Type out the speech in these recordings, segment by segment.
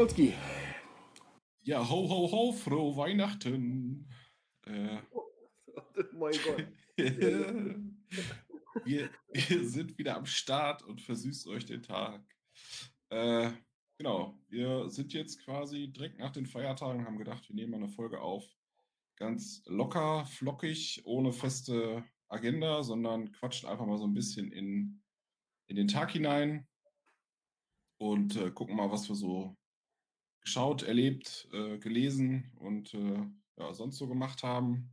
Kulski. Ja, ho, ho, ho, frohe Weihnachten. Äh, mein Gott. wir, wir sind wieder am Start und versüßt euch den Tag. Äh, genau, wir sind jetzt quasi direkt nach den Feiertagen, haben gedacht, wir nehmen eine Folge auf. Ganz locker, flockig, ohne feste Agenda, sondern quatschen einfach mal so ein bisschen in, in den Tag hinein und äh, gucken mal, was wir so geschaut, erlebt, äh, gelesen und äh, ja, sonst so gemacht haben.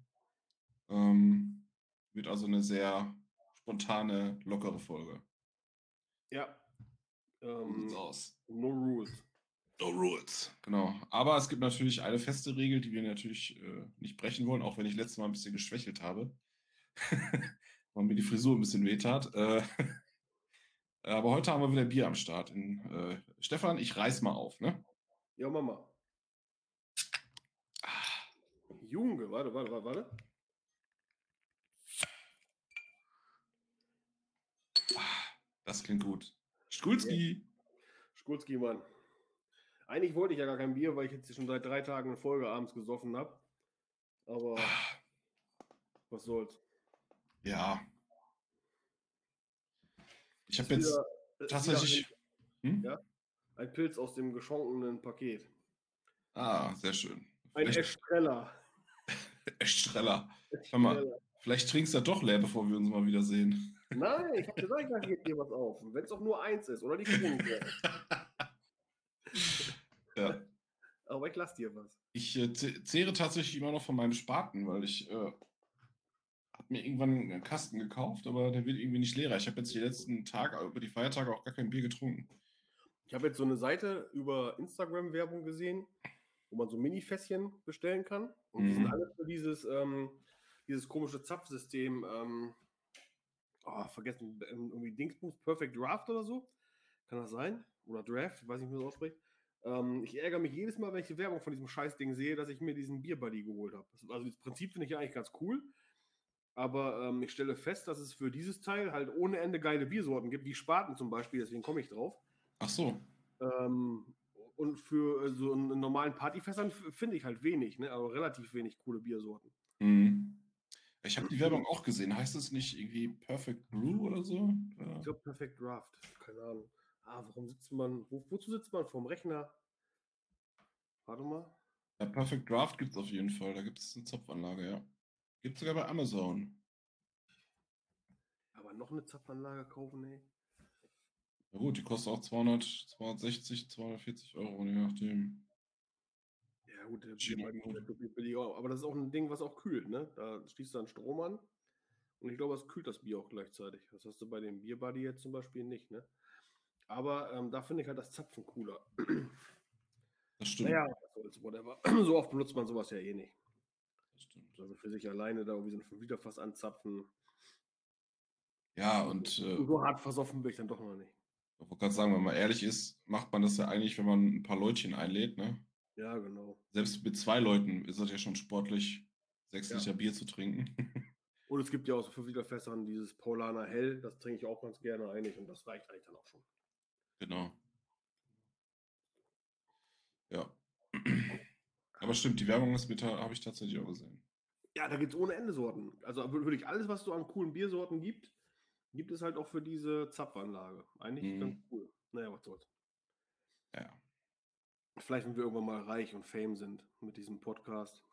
Ähm, wird also eine sehr spontane, lockere Folge. Ja. Ähm, aus. No rules. No rules, genau. Aber es gibt natürlich eine feste Regel, die wir natürlich äh, nicht brechen wollen, auch wenn ich letztes Mal ein bisschen geschwächelt habe. weil mir die Frisur ein bisschen wehtat. Äh, aber heute haben wir wieder Bier am Start. In, äh, Stefan, ich reiß mal auf, ne? Ja, Mama. Junge, warte, warte, warte, warte. Das klingt gut. Skulski. Skulski, Mann. Eigentlich wollte ich ja gar kein Bier, weil ich jetzt schon seit drei Tagen in Folge abends gesoffen habe. Aber was soll's. Ja. Ich habe jetzt wieder, tatsächlich. Ein, hm? Ja? Ein Pilz aus dem geschonkenen Paket. Ah, sehr schön. Ein Estrella. Estrella. Hör mal, vielleicht trinkst du doch leer, bevor wir uns mal wiedersehen. Nein, ich habe gesagt, da geht dir was auf. Wenn es auch nur eins ist oder die Kronenquelle. ja. Aber ich lasse dir was. Ich äh, zehre tatsächlich immer noch von meinem Spaten, weil ich äh, habe mir irgendwann einen Kasten gekauft, aber der wird irgendwie nicht leerer. Ich habe jetzt die letzten Tage, über die Feiertage auch gar kein Bier getrunken. Ich habe jetzt so eine Seite über Instagram-Werbung gesehen, wo man so Mini-Fässchen bestellen kann. Und mhm. die sind mhm. alle für dieses, ähm, dieses komische Zapfsystem, ähm, oh, vergessen, ähm, irgendwie Dingsbums, Perfect Draft oder so. Kann das sein? Oder Draft, ich weiß nicht, wie man das ausspricht. Ähm, ich ärgere mich jedes Mal, wenn ich die Werbung von diesem Scheißding sehe, dass ich mir diesen Bierbuddy geholt habe. Also das Prinzip finde ich ja eigentlich ganz cool. Aber ähm, ich stelle fest, dass es für dieses Teil halt ohne Ende geile Biersorten gibt, wie Spaten zum Beispiel, deswegen komme ich drauf. Ach so. Ähm, und für äh, so einen normalen Partyfässern finde ich halt wenig, ne? aber relativ wenig coole Biersorten. Mhm. Ich habe die Werbung auch gesehen. Heißt es nicht irgendwie Perfect Brew oder so? Ja. Ich glaube Perfect Draft. Keine Ahnung. Ah, warum sitzt man? Wo, wozu sitzt man? Vorm Rechner? Warte mal. Ja, Perfect Draft gibt es auf jeden Fall. Da gibt es eine Zapfanlage, ja. Gibt es sogar bei Amazon. Aber noch eine Zapfanlage kaufen, ey. Ja gut, die kostet auch 200, 260, 240 Euro, je nachdem. Ja gut, der billig aber das ist auch ein Ding, was auch kühlt, ne? Da schließt du dann Strom an und ich glaube, es kühlt das Bier auch gleichzeitig. Das hast du bei dem Bierbuddy jetzt zum Beispiel nicht, ne? Aber ähm, da finde ich halt das Zapfen cooler. Das stimmt. Naja, whatever. So oft benutzt man sowas ja eh nicht. Das stimmt. Also für sich alleine da irgendwie so ein 5 Liter Fass anzapfen. Ja, und. Äh, so hart versoffen bin ich dann doch noch nicht. Ich wollte gerade sagen, wenn man ehrlich ist, macht man das ja eigentlich, wenn man ein paar Leutchen einlädt, ne? Ja, genau. Selbst mit zwei Leuten ist das ja schon sportlich, sechs ja. Liter Bier zu trinken. und es gibt ja auch so 5 Liter Fässern dieses Paulaner Hell, das trinke ich auch ganz gerne eigentlich und das reicht eigentlich dann auch schon. Genau. Ja. Aber stimmt, die Werbung ist habe ich tatsächlich auch gesehen. Ja, da gibt es ohne Ende Sorten. Also wirklich alles, was so an coolen Biersorten gibt, gibt es halt auch für diese Zapfanlage. Eigentlich mhm. ganz cool. Naja, was soll's. Ja. Vielleicht, wenn wir irgendwann mal reich und fame sind mit diesem Podcast.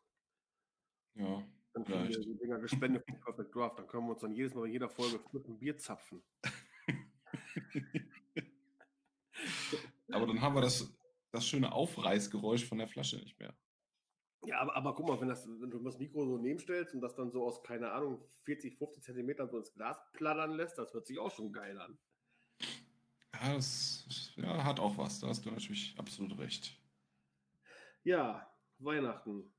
Ja. Dann kriegen wir die Dinger gespendet von Perfect Draft. Dann können wir uns dann jedes Mal in jeder Folge einem Bier zapfen. Aber dann haben wir das, das schöne Aufreißgeräusch von der Flasche nicht mehr. Ja, aber, aber guck mal, wenn, das, wenn du das Mikro so nebenstellst und das dann so aus, keine Ahnung, 40, 50 Zentimetern so ins Glas plattern lässt, das hört sich auch schon geil an. Ja, das ja, hat auch was. Da hast du natürlich absolut recht. Ja, Weihnachten.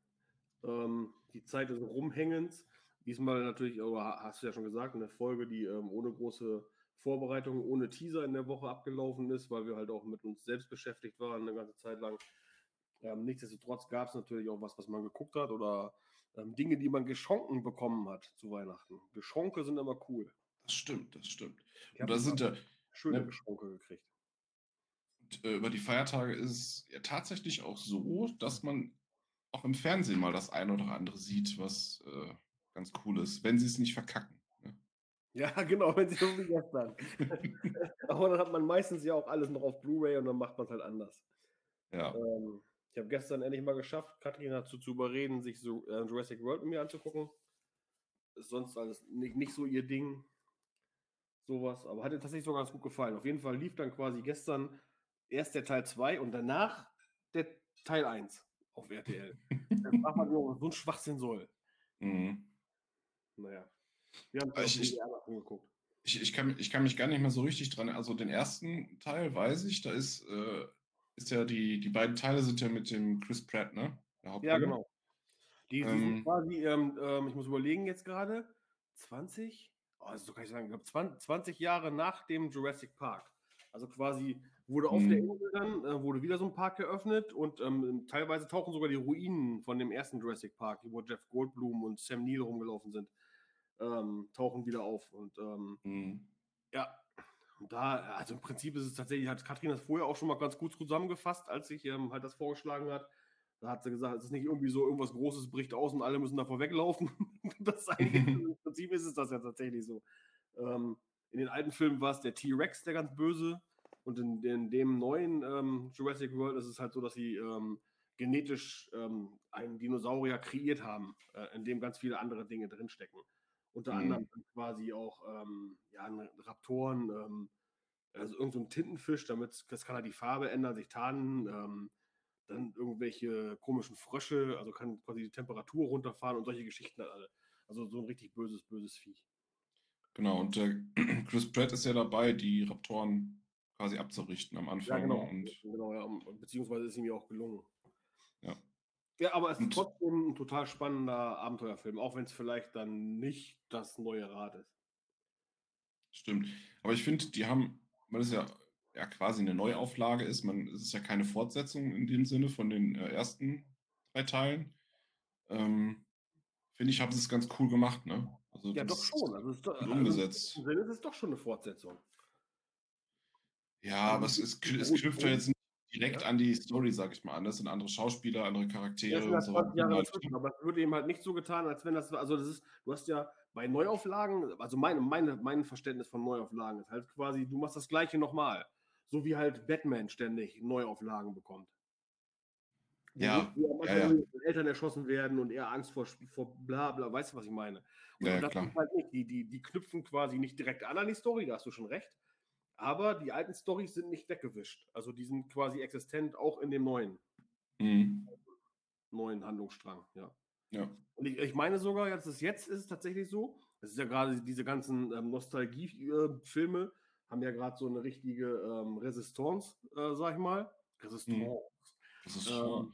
Ähm, die Zeit des Rumhängens. Diesmal natürlich, aber hast du ja schon gesagt, eine Folge, die ähm, ohne große Vorbereitung, ohne Teaser in der Woche abgelaufen ist, weil wir halt auch mit uns selbst beschäftigt waren eine ganze Zeit lang. Ähm, nichtsdestotrotz gab es natürlich auch was, was man geguckt hat oder ähm, Dinge, die man geschonken bekommen hat zu Weihnachten. Geschonke sind immer cool. Das stimmt, das stimmt. Ich Und da sind ja, schöne ne, Geschonke gekriegt. und, äh, über die Feiertage ist es ja tatsächlich auch so, dass man auch im Fernsehen mal das eine oder andere sieht, was äh, ganz cool ist, wenn sie es nicht verkacken. Ne? Ja, genau, wenn sie so wie gestern. Aber dann hat man meistens ja auch alles noch auf Blu-ray und dann macht man es halt anders. Ja. Ähm, ich habe gestern endlich mal geschafft, Katrin dazu zu überreden, sich so äh, Jurassic World mit mir anzugucken. Ist sonst alles nicht, nicht so ihr Ding. Sowas, aber hat ihr tatsächlich sogar ganz gut gefallen. Auf jeden Fall lief dann quasi gestern erst der Teil 2 und danach der Teil 1 auf RTL. Dann fragt man so ein Schwachsinn soll. Mhm. Naja. Wir haben ich- ich- angeguckt. Ich, ich, kann, ich kann mich gar nicht mehr so richtig dran. Also den ersten Teil weiß ich, da ist, äh, ist ja die, die beiden Teile sind ja mit dem Chris Pratt, ne? Ja, Hauptrolle. genau. Die, die sind Ähm, quasi, ähm, ähm, ich muss überlegen jetzt gerade, 20? Oh, das kann ich sagen, ich glaube 20, 20 Jahre nach dem Jurassic Park. Also quasi wurde auf der Mhm. Insel dann, äh, wurde wieder so ein Park geöffnet und ähm, teilweise tauchen sogar die Ruinen von dem ersten Jurassic Park, wo Jeff Goldblum und Sam Neill rumgelaufen sind, ähm, tauchen wieder auf. Und ähm, Mhm. ja, da, also im Prinzip ist es tatsächlich, hat Katrin das vorher auch schon mal ganz gut zusammengefasst, als sich ähm, halt das vorgeschlagen hat. Da hat sie gesagt, es ist nicht irgendwie so, irgendwas Großes bricht aus und alle müssen davor weglaufen. das ist eigentlich, Im Prinzip ist es das ja tatsächlich so. Ähm, in den alten Filmen war es der T-Rex, der ganz böse. Und in, in dem neuen ähm, Jurassic World ist es halt so, dass sie ähm, genetisch ähm, einen Dinosaurier kreiert haben, äh, in dem ganz viele andere Dinge drinstecken. Unter Mhm. anderem quasi auch ähm, ja, Raptoren, ähm, also irgendein so ein Tintenfisch, damit das kann halt die Farbe ändern, sich tarnen, ähm, dann irgendwelche komischen Frösche, also kann quasi die Temperatur runterfahren und solche Geschichten halt alle. Also so ein richtig böses, böses Viech. Genau, und der Chris Pratt ist ja dabei, die Raptoren quasi abzurichten am Ja, Anfang. genau. Und genau ja, beziehungsweise ist ihm ja auch gelungen. Ja. Ja, aber es ist Und- trotzdem ein total spannender Abenteuerfilm, auch wenn es vielleicht dann nicht das neue Rad ist. stimmt. Aber ich finde, die haben, weil es ja, ja quasi eine Neuauflage ist, man, es ist ja keine Fortsetzung in dem Sinne von den äh, ersten drei Teilen. Ähm, finde ich, haben sie es ganz cool gemacht, ne? Also Ja, doch schon. Also es ist doch, also umgesetzt. Sinne ist es doch schon eine Fortsetzung. Ja, Also aber es, es, es knüpft ja jetzt nicht direkt Ja. an die Story, sag ich mal, an. Das sind andere Schauspieler, andere Ja, Charaktere es sind und halt so 20 Jahre weiter. dazwischen, aber es wird eben halt nicht so getan, als wenn das, also das ist, du hast ja bei Neuauflagen, also meine, meine, mein Verständnis von Neuauflagen ist halt quasi, du machst das Gleiche nochmal. So wie halt Batman ständig Neuauflagen bekommt. Ja, wo ja, ja. Eltern erschossen werden und er Angst vor, vor bla bla, weißt du, was ich meine? Und Ja, das klar. ist halt nicht, die, die, die knüpfen quasi nicht direkt an an die Story, da hast du schon recht. Aber die alten Storys sind nicht weggewischt. Also die sind quasi existent auch in dem neuen, Mhm. neuen Handlungsstrang, ja. Ja. Und ich, ich meine sogar, dass es jetzt ist es tatsächlich so. Es ist ja gerade diese ganzen ähm, Nostalgie-Filme haben ja gerade so eine richtige ähm, Resistance, äh, sag ich mal. Resistance. Das ist Ähm,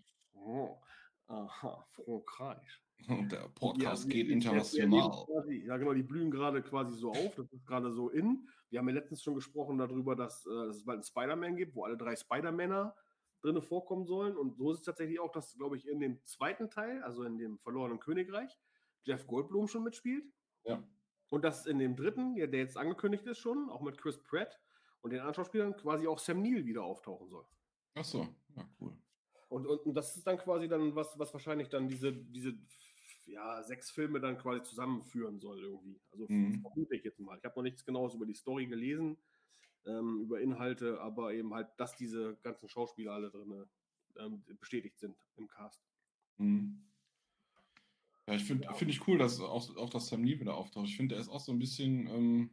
aha, Frankreich. Und der Podcast Ja, geht die- international. Quasi, ja, genau, die blühen gerade quasi so auf. Das ist gerade so in. Wir haben ja letztens schon gesprochen darüber, dass, äh, dass es bald einen Spider-Man gibt, wo alle drei Spider-Männer drin vorkommen sollen. Und so ist es tatsächlich auch, dass, glaube ich, in dem zweiten Teil, also in dem verlorenen Königreich, Jeff Goldblum schon mitspielt. Ja. Und dass in dem dritten, ja, der jetzt angekündigt ist schon, auch mit Chris Pratt und den anderen Schauspielern, quasi auch Sam Neill wieder auftauchen soll. Ach so, ja, cool. Und, und, und das ist dann quasi dann was, was wahrscheinlich dann diese, diese ja, sechs Filme dann quasi zusammenführen soll irgendwie. Also Mhm. vermute ich jetzt mal. Ich habe noch nichts Genaues über die Story gelesen, ähm, über Inhalte, aber eben halt, dass diese ganzen Schauspieler alle drin ähm, bestätigt sind im Cast. Mhm. Ja, ich finde find ich cool, dass auch, auch das Sam Neill wieder auftaucht. Ich finde, er ist auch so ein bisschen, ähm,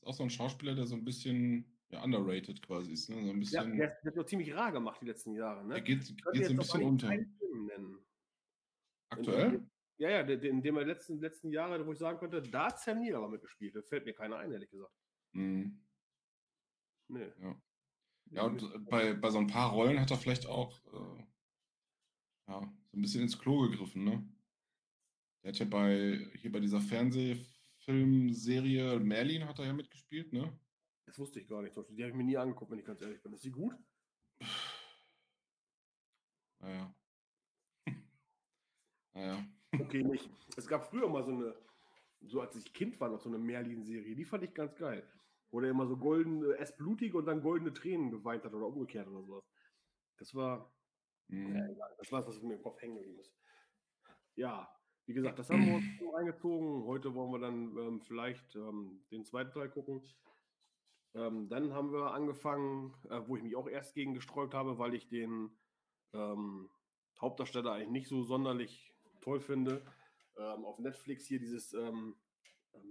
ist auch so ein Schauspieler, der so ein bisschen ja, underrated quasi ist. Ne? So ein Ja, bisschen, der, der hat noch ziemlich rar gemacht die letzten Jahre. Ne? er geht, geht so ein bisschen unter. Aktuell? Ja, ja, in dem er letzten, letzten Jahre, wo ich sagen könnte, da hat Sam Neill aber mitgespielt. Da fällt mir keiner ein, ehrlich gesagt. Mhm. Nee. Ja. Ja, und bei, bei so ein paar Rollen hat er vielleicht auch äh, ja, so ein bisschen ins Klo gegriffen, ne? Der hat ja bei, hier bei dieser Fernsehfilmserie Merlin hat er ja mitgespielt, ne? Das wusste ich gar nicht. Die habe ich mir nie angeguckt, wenn ich ganz ehrlich bin. Ist die gut? Naja. Naja. okay nicht. Es gab früher mal so eine, so als ich Kind war, noch so eine Merlin-Serie. Die fand ich ganz geil. Wo der immer so goldene, erst blutig und dann goldene Tränen geweint hat oder umgekehrt oder sowas. Das war, mhm. ja. Das war was mir im Kopf hängen geblieben ist. Ja, wie gesagt, das haben wir uns eingezogen. Heute wollen wir dann ähm, vielleicht ähm, den zweiten Teil gucken. Ähm, dann haben wir angefangen, äh, wo ich mich auch erst gegen gesträubt habe, weil ich den ähm, Hauptdarsteller eigentlich nicht so sonderlich toll finde. Ähm, auf Netflix hier dieses ähm,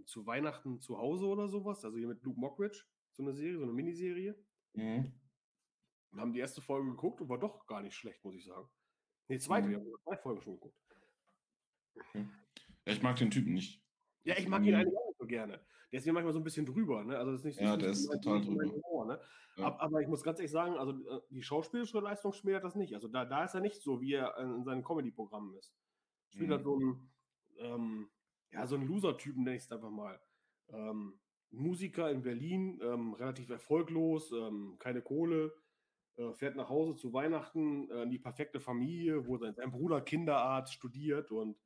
zu Weihnachten zu Hause oder sowas, also hier mit Luke Mockridge, so eine Serie, so eine Miniserie. Mhm. Und haben die erste Folge geguckt und war doch gar nicht schlecht, muss ich sagen. Nee, zweite, mhm. wir haben zwei Folgen schon geguckt. Okay. Ja, ich mag den Typen nicht. Ja, ich mag ihn eigentlich auch nicht so gerne. Der ist mir manchmal so ein bisschen drüber, ne? Also das ist nicht, ja, der ist total drüber. Humor, ne? ja. aber, ich muss ganz ehrlich sagen, also äh, die schauspielerische Leistung schmälert das nicht. Also da, da ist er nicht so, wie er in seinen Comedy-Programmen ist. Spielt mhm. halt so ein, ähm, ja, so ein Loser-Typen, nenne ich es einfach mal. Ähm, Musiker in Berlin, ähm, relativ erfolglos, ähm, keine Kohle, äh, fährt nach Hause zu Weihnachten äh, in die perfekte Familie, wo sein, sein Bruder Kinderarzt studiert und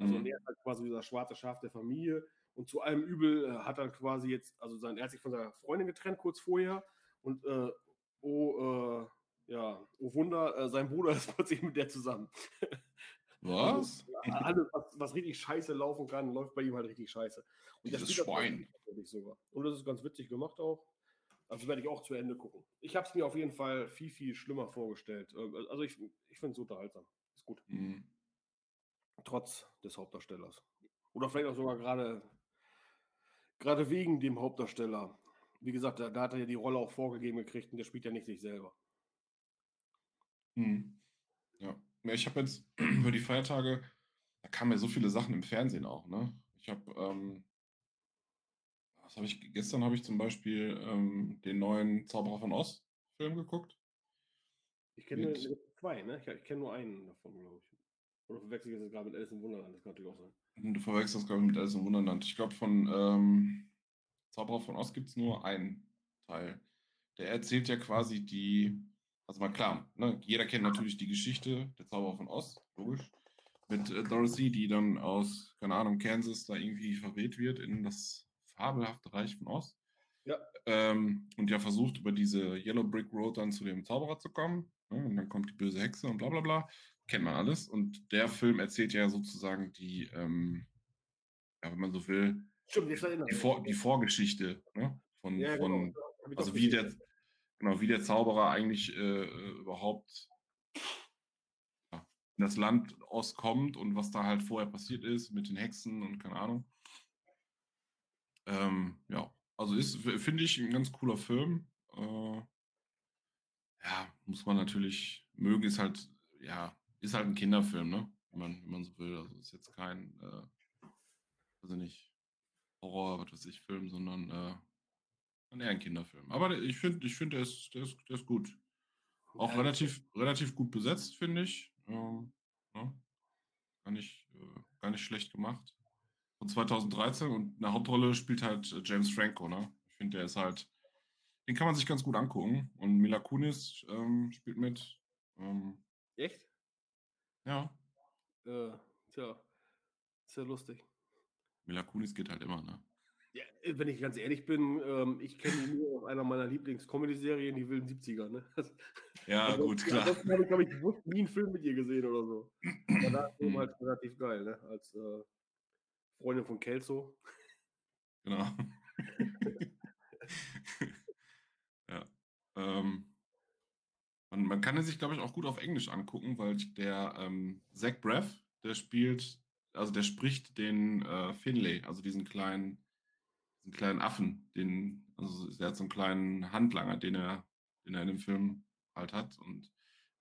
also mhm. er ist halt quasi dieser schwarze Schaf der Familie. Und zu allem Übel äh, hat er quasi jetzt, also sein, er hat sich von seiner Freundin getrennt kurz vorher. Und äh, oh, äh, ja, oh Wunder, äh, sein Bruder ist plötzlich mit der zusammen. Was? Also, alles, was, was, richtig scheiße laufen kann, läuft bei ihm halt richtig scheiße. Und das Schwein. sogar. Und das ist ganz witzig gemacht auch. Also werde ich auch zu Ende gucken. Ich habe es mir auf jeden Fall viel, viel schlimmer vorgestellt. Äh, also ich, ich finde es unterhaltsam. Ist gut. Mhm trotz des Hauptdarstellers. Oder vielleicht auch sogar gerade gerade wegen dem Hauptdarsteller. Wie gesagt, da, da, hat er ja die Rolle auch vorgegeben gekriegt und der spielt ja nicht sich selber. Hm. Ja. Ja, ich habe jetzt über die Feiertage, da kamen ja so viele Sachen im Fernsehen auch, ne? Ich habe, ähm, was habe ich, gestern habe ich zum Beispiel ähm, den neuen Zauberer von Oz Film geguckt. Ich kenne zwei, ne? Ich, ich kenne nur einen davon, glaube ich. Oder verwechsel ich das gerade mit Alice im Wunderland? Das kann natürlich auch sein. Du verwechselst das gerade mit Alice im Wunderland. Ich glaube, von ähm, Zauberer von Oz gibt es nur einen Teil. Der erzählt ja quasi die, also mal klar, ne, jeder kennt natürlich die Geschichte der Zauberer von Oz, logisch. Mit äh, Dorothy, die dann aus, keine Ahnung, Kansas da irgendwie verweht wird in das fabelhafte Reich von Oz. Ja. Ähm, und ja versucht, über diese Yellow Brick Road dann zu dem Zauberer zu kommen. Ne, und dann kommt die böse Hexe und bla bla bla kennt man alles. Und der Film erzählt ja sozusagen die, ähm, ja, wenn man so will, Stimmt, die, Vor die, Vorgeschichte ne? von, ja, von genau. also wie der, genau, wie der Zauberer eigentlich äh, überhaupt ja, in das Land auskommt und was da halt vorher passiert ist mit den Hexen und keine Ahnung. Ähm, ja, also ist, finde ich, ein ganz cooler Film. Äh, ja, muss man natürlich mögen, ist halt, ja, ist halt ein Kinderfilm, ne? Wenn man, wenn man so will. Also ist jetzt kein, äh, also nicht Horror, was weiß ich, Film, sondern äh, eher ein Kinderfilm. Aber ich finde, ich finde, der ist, der ist, der ist gut. Auch ja, relativ, relativ gut besetzt, finde ich. Ähm, ja. gar, nicht, äh, gar nicht schlecht gemacht. Von 2013 und eine Hauptrolle spielt halt äh, James Franco, ne? Ich finde, der ist halt, den kann man sich ganz gut angucken. Und Mila Kunis ähm, spielt mit. Ähm, Echt? Ja. Äh, tja, ist ja lustig. Mila Kunis geht halt immer, ne? Ja, äh, wenn ich ganz ehrlich bin, ähm, ich kenne ihn nur aus einer meiner Lieblings-Comedy-Serien, die wilden 70er, ne? Ja, also, gut, klar. Das habe ich, glaube ich, bewusst nie einen Film mit ihr gesehen oder so. Aber da ist halt relativ geil, ne? Als äh, Freundin von Kelso. Genau. ja. Ähm, man, man kann es sich, glaube ich, auch gut auf Englisch angucken, weil der ähm, Zach Braff, der spielt, also der spricht den äh, Finlay, also diesen kleinen, diesen kleinen Affen, den, also er hat so einen kleinen Handlanger, den er, den er in dem Film halt hat. Und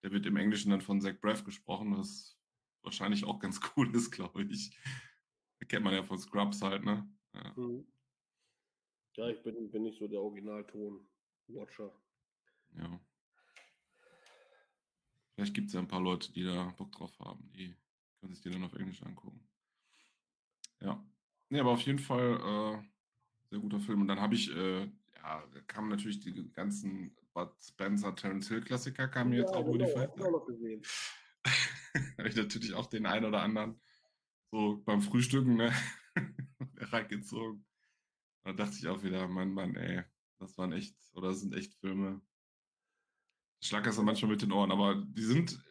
der wird im Englischen dann von Zach Braff gesprochen, was wahrscheinlich auch ganz cool ist, glaube ich. Kennt man ja von Scrubs halt, ne? Ja, mhm. ja ich bin, bin nicht so der Originalton-Watcher. Ja. Vielleicht gibt es ja ein paar Leute, die da Bock drauf haben. Die können sich die dann auf Englisch angucken. Ja. Nee, aber auf jeden Fall äh, sehr guter Film. Und dann habe ich, äh, ja, da kamen natürlich die ganzen Bud Spencer, Terence Hill Klassiker, kamen ja, jetzt auch über die Feiertage. habe ich natürlich auch den einen oder anderen so beim Frühstücken, ne? reingezogen. Da dachte ich auch wieder, Mann, Mann, ey, das waren echt, oder das sind echt Filme. Schlackers dann manchmal mit den Ohren, aber die sind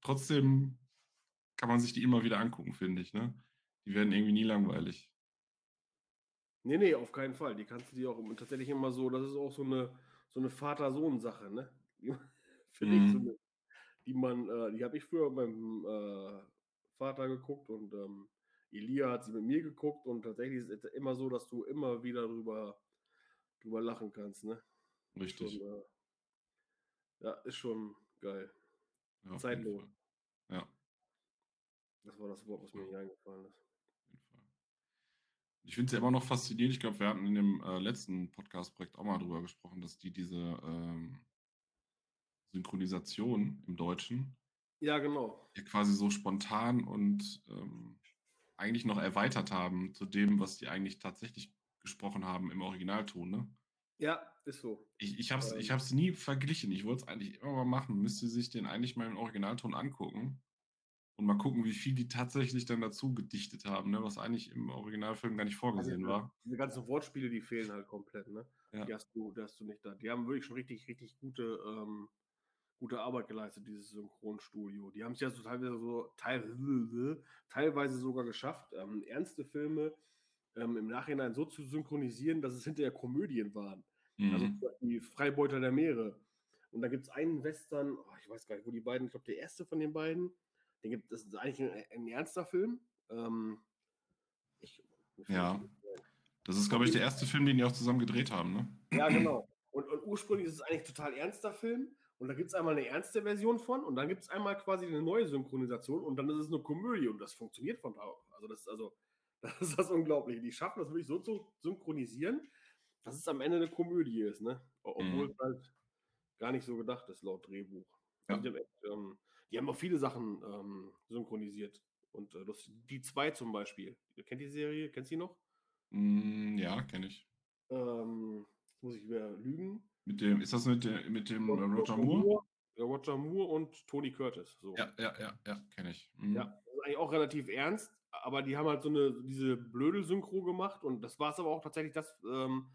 trotzdem, kann man sich die immer wieder angucken, finde ich, ne? Die werden irgendwie nie langweilig. Nee, nee, auf keinen Fall. Die kannst du dir auch tatsächlich immer so, das ist auch so eine, so eine Vater-Sohn-Sache, ne? Finde ich so Mhm. eine, die man, äh, die habe ich früher mit meinem äh, Vater geguckt und ähm, Elia hat sie mit mir geguckt und tatsächlich ist es immer so, dass du immer wieder drüber, drüber lachen kannst, ne? Schon, Richtig. äh, ja, ist schon geil. Ja, Zeitlos. Ja, Das war das Wort, was mir nicht eingefallen ist. Ich finde es ja immer noch faszinierend. Ich glaube, wir hatten in dem äh, letzten Podcast-Projekt auch mal drüber gesprochen, dass die diese ähm, Synchronisation im Deutschen Ja, genau. ja quasi so spontan und ähm, eigentlich noch erweitert haben zu dem, was die eigentlich tatsächlich gesprochen haben im Originalton. Ne? Ja, ist so. Ich, ich habe es Ähm. ich hab's nie verglichen. Ich wollte es eigentlich immer mal machen. Müsste sich den eigentlich mal im Originalton angucken und mal gucken, wie viel die tatsächlich dann dazu gedichtet haben, ne? was eigentlich im Originalfilm gar nicht vorgesehen diese, war. diese ganzen Wortspiele, die fehlen halt komplett, ne? Ja. Die, hast du, die hast du nicht da. Die haben wirklich schon richtig, richtig gute, ähm, gute Arbeit geleistet, dieses Synchronstudio. Die haben es ja so teilweise so teil, teilweise sogar geschafft, ähm, ernste Filme ähm, im Nachhinein so zu synchronisieren, dass es hinterher Komödien waren. Also Mhm. Beispiel die Freibeuter der Meere. Und da gibt es einen Western, oh, ich weiß gar nicht, wo die beiden, ich glaube, der erste von den beiden, den gibt, das ist eigentlich ein, ein ernster Film. Ähm, ich, Ja. Das ist, glaube ich, der erste Film, den die auch zusammen gedreht haben. Ne? Ja, genau. Und, und ursprünglich ist es eigentlich ein total ernster Film. Und da gibt es einmal eine ernste Version von und dann gibt es einmal quasi eine neue Synchronisation und dann ist es eine Komödie und das funktioniert von da. Also das ist also, das ist das Unglaubliche. Die schaffen das wirklich so zu synchronisieren, dass es am Ende eine Komödie ist, ne? Obwohl Mhm. es halt gar nicht so gedacht ist laut Drehbuch. Ja. Also ähm, die haben auch viele Sachen ähm, synchronisiert. Und äh, das, die zwei zum Beispiel. Kennt die Serie? Kennst du die noch? Mm, ja, kenne ich. Ähm, jetzt muss ich wieder lügen. Mit dem, ist das mit, der, mit dem äh, Roger Moore? Ja, Roger Moore und Tony Curtis. So. Ja, ja, ja, ja, kenne ich. Mhm. Ja, das ist eigentlich auch relativ ernst, aber die haben halt so eine diese blöde Synchro gemacht und das war es aber auch tatsächlich das, ähm,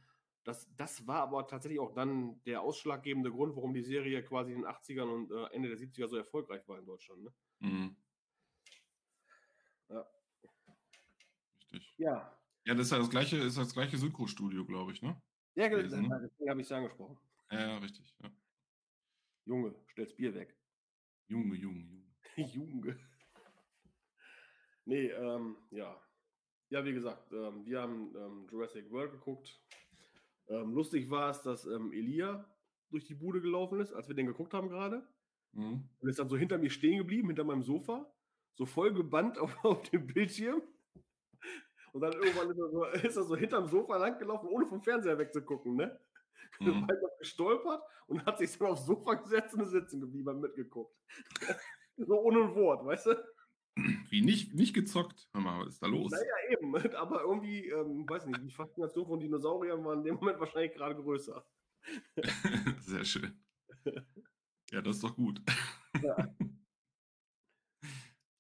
das, das war aber tatsächlich auch dann der ausschlaggebende Grund, warum die Serie quasi in den 80ern und äh, Ende der 70er so erfolgreich war in Deutschland. Ne? Mhm. Ja. Richtig. Ja, Ja, das ist ja das gleiche, ist das gleiche Synchro-Studio, glaube ich, ne? ja ge- Gewesen, ne? deswegen habe ich es angesprochen. Ja, ja, richtig. Ja. Junge, stell's Bier weg. Junge, Junge, Junge. Junge. Nee, ähm, ja. Ja, wie gesagt, ähm, wir haben ähm, Jurassic World geguckt. Ähm, lustig war es, dass ähm, Elia durch die Bude gelaufen ist, als wir den geguckt haben gerade. Mhm. Und ist dann so hinter mir stehen geblieben, hinter meinem Sofa. So voll gebannt auf, auf dem Bildschirm. Und dann irgendwann ist er, so, ist er so hinterm Sofa langgelaufen, ohne vom Fernseher wegzugucken, ne? Mhm. Er gestolpert und hat sich dann aufs Sofa gesetzt und sitzen geblieben, hat mitgeguckt. so ohne ein Wort, weißt du? Wie nicht, nicht gezockt. Hör mal, was ist da los? Naja, eben. Aber irgendwie, ähm, weiß nicht, die Faszination von Dinosauriern war in dem Moment wahrscheinlich gerade größer. Sehr schön. Ja, das ist doch gut.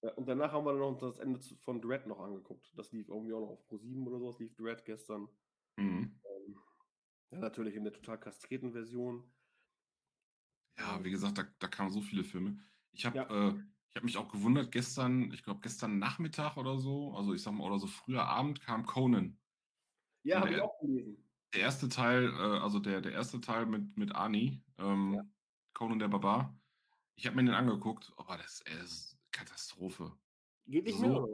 Ja, und danach haben wir dann noch das Ende von Dread noch angeguckt. Das lief irgendwie auch noch auf Pro7 oder so. Das lief Dread gestern. Mhm. Ähm, ja, natürlich in der total kastrierten Version. Ja, wie gesagt, da, da kamen so viele Filme. Ich habe Ja. äh, ich hab mich auch gewundert, gestern, ich glaube gestern Nachmittag oder so, also ich sag mal, oder so früher Abend kam Conan. Ja, habe ich der- auch gelesen. Der erste Teil, äh, also der, der erste Teil mit, mit Ani, ähm, Ja. Conan der Barbar. Ich habe mir den angeguckt, aber das ey, das ist Katastrophe. Geht nicht So. mehr. oder?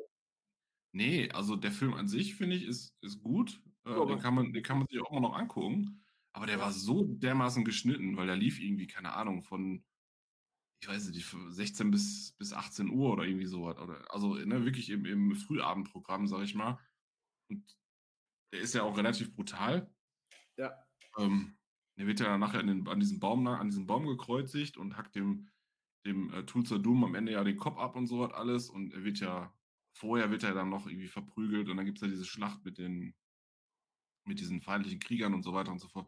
Nee, also der Film an sich, finde ich, ist, ist gut. Äh, Ja, den, kann man, den kann man sich auch immer noch angucken. Aber der war so dermaßen geschnitten, weil der lief irgendwie, keine Ahnung, von, ich weiß nicht, von 16 bis, bis 18 Uhr oder irgendwie sowas. Oder, also ne, wirklich im, im Frühabendprogramm, sag ich mal. Und der ist ja auch relativ brutal. Ja. Ähm, der wird ja nachher den, an, diesem Baum, an diesem Baum gekreuzigt und hackt dem, dem äh, Tulsa Doom am Ende ja den Kopf ab und so was alles. Und er wird ja, vorher wird er dann noch irgendwie verprügelt und dann gibt es ja diese Schlacht mit den, mit diesen feindlichen Kriegern und so weiter und so fort.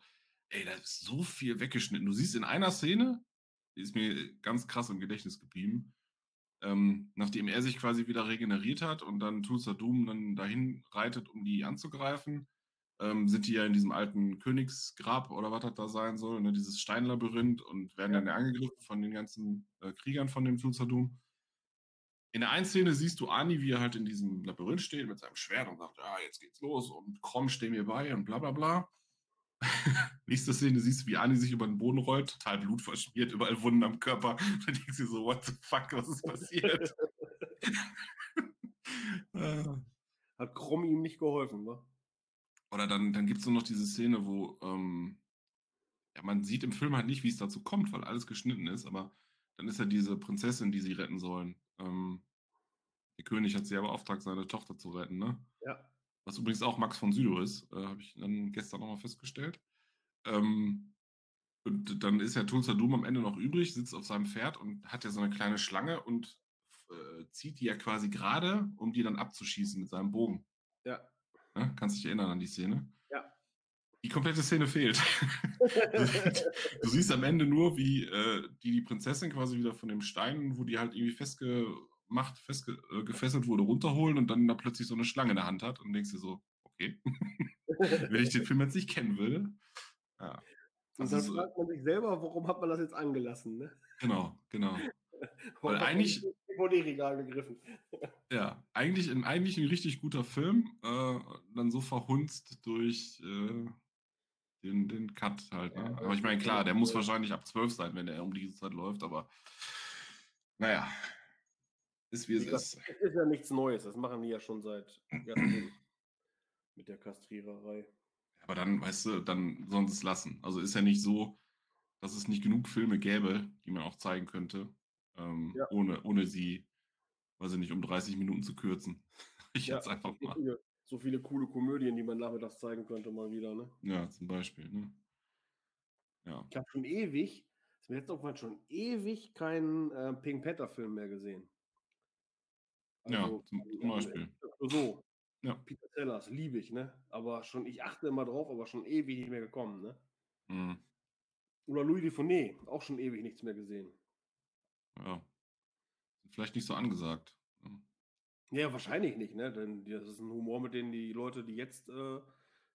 Ey, da ist so viel weggeschnitten. Du siehst in einer Szene, die ist mir ganz krass im Gedächtnis geblieben. ähm, nachdem er sich quasi wieder regeneriert hat und dann Tulsa Doom dann dahin reitet, um die anzugreifen, ähm, sind die ja in diesem alten Königsgrab oder was das da sein soll, ne, dieses Steinlabyrinth und werden dann angegriffen von den ganzen äh, Kriegern von dem Tulsa Doom. In der einen Szene siehst du Ani, wie er halt in diesem Labyrinth steht mit seinem Schwert und sagt, ja, jetzt geht's los und Krom steh mir bei und bla bla bla. Nächste Szene siehst du, wie Ani sich über den Boden rollt, total blutverschmiert, überall Wunden am Körper. Da denkst du so, what the fuck, was ist passiert? Hat Krom ihm nicht geholfen, ne? Oder dann, dann gibt es nur noch diese Szene, wo ähm, ja, man sieht im Film halt nicht, wie es dazu kommt, weil alles geschnitten ist, aber dann ist ja diese Prinzessin, die sie retten sollen. Ähm, der König hat sie ja beauftragt, seine Tochter zu retten, ne? Ja. Was übrigens auch Max von Südow ist, äh, habe ich dann gestern nochmal festgestellt. Ähm, und dann ist ja Tulsa Doom am Ende noch übrig, sitzt auf seinem Pferd und hat ja so eine kleine Schlange und äh, zieht die ja quasi gerade, um die dann abzuschießen mit seinem Bogen. Ja. Ne? Kannst dich erinnern an die Szene? Ja. Die komplette Szene fehlt. du siehst am Ende nur, wie äh, die, die Prinzessin quasi wieder von dem Stein, wo die halt irgendwie festgemacht, festge äh, gefesselt wurde, runterholen und dann da plötzlich so eine Schlange in der Hand hat und denkst dir so, okay, wenn ich den Film jetzt nicht kennen würde. Ja. Und dann fragt man sich selber, warum hat man das jetzt angelassen, ne? Genau, genau. Weil eigentlich. DVD-Regal gegriffen. Ja, eigentlich, in, eigentlich ein richtig guter Film, äh, dann so verhunzt durch äh, den, den Cut halt. Ne? Ja, aber ich meine, klar, der muss wahrscheinlich ab 12 sein, wenn er um diese Zeit läuft, aber naja, ist wie es ist. Das ist ja nichts Neues, das machen die ja schon seit Jahrzehnten mit der Kastriererei. Aber dann, weißt du, dann sie es lassen. Also ist ja nicht so, dass es nicht genug Filme gäbe, die man auch zeigen könnte, ähm, ja. ohne, ohne sie, weiß ich nicht, um 30 Minuten zu kürzen. ich ja, jetzt einfach so mal. Viele, so viele coole Komödien, die man nachmittags zeigen könnte, mal wieder, ne? Ja, zum Beispiel, ne? Ja. Ich habe schon ewig, ist mir jetzt auch mal schon ewig keinen äh, Pink Panther-Film mehr gesehen. Also, ja, zum, zum äh, Beispiel. So. Ja. Peter Sellers, liebe ich, ne? Aber schon, ich achte immer drauf, aber schon ewig nicht mehr gekommen, ne? Mhm. Oder Louis Dufournet, auch schon ewig nichts mehr gesehen. Ja. Vielleicht nicht so angesagt. Ne? Ja, wahrscheinlich nicht, ne? Denn das ist ein Humor, mit dem die Leute, die jetzt äh,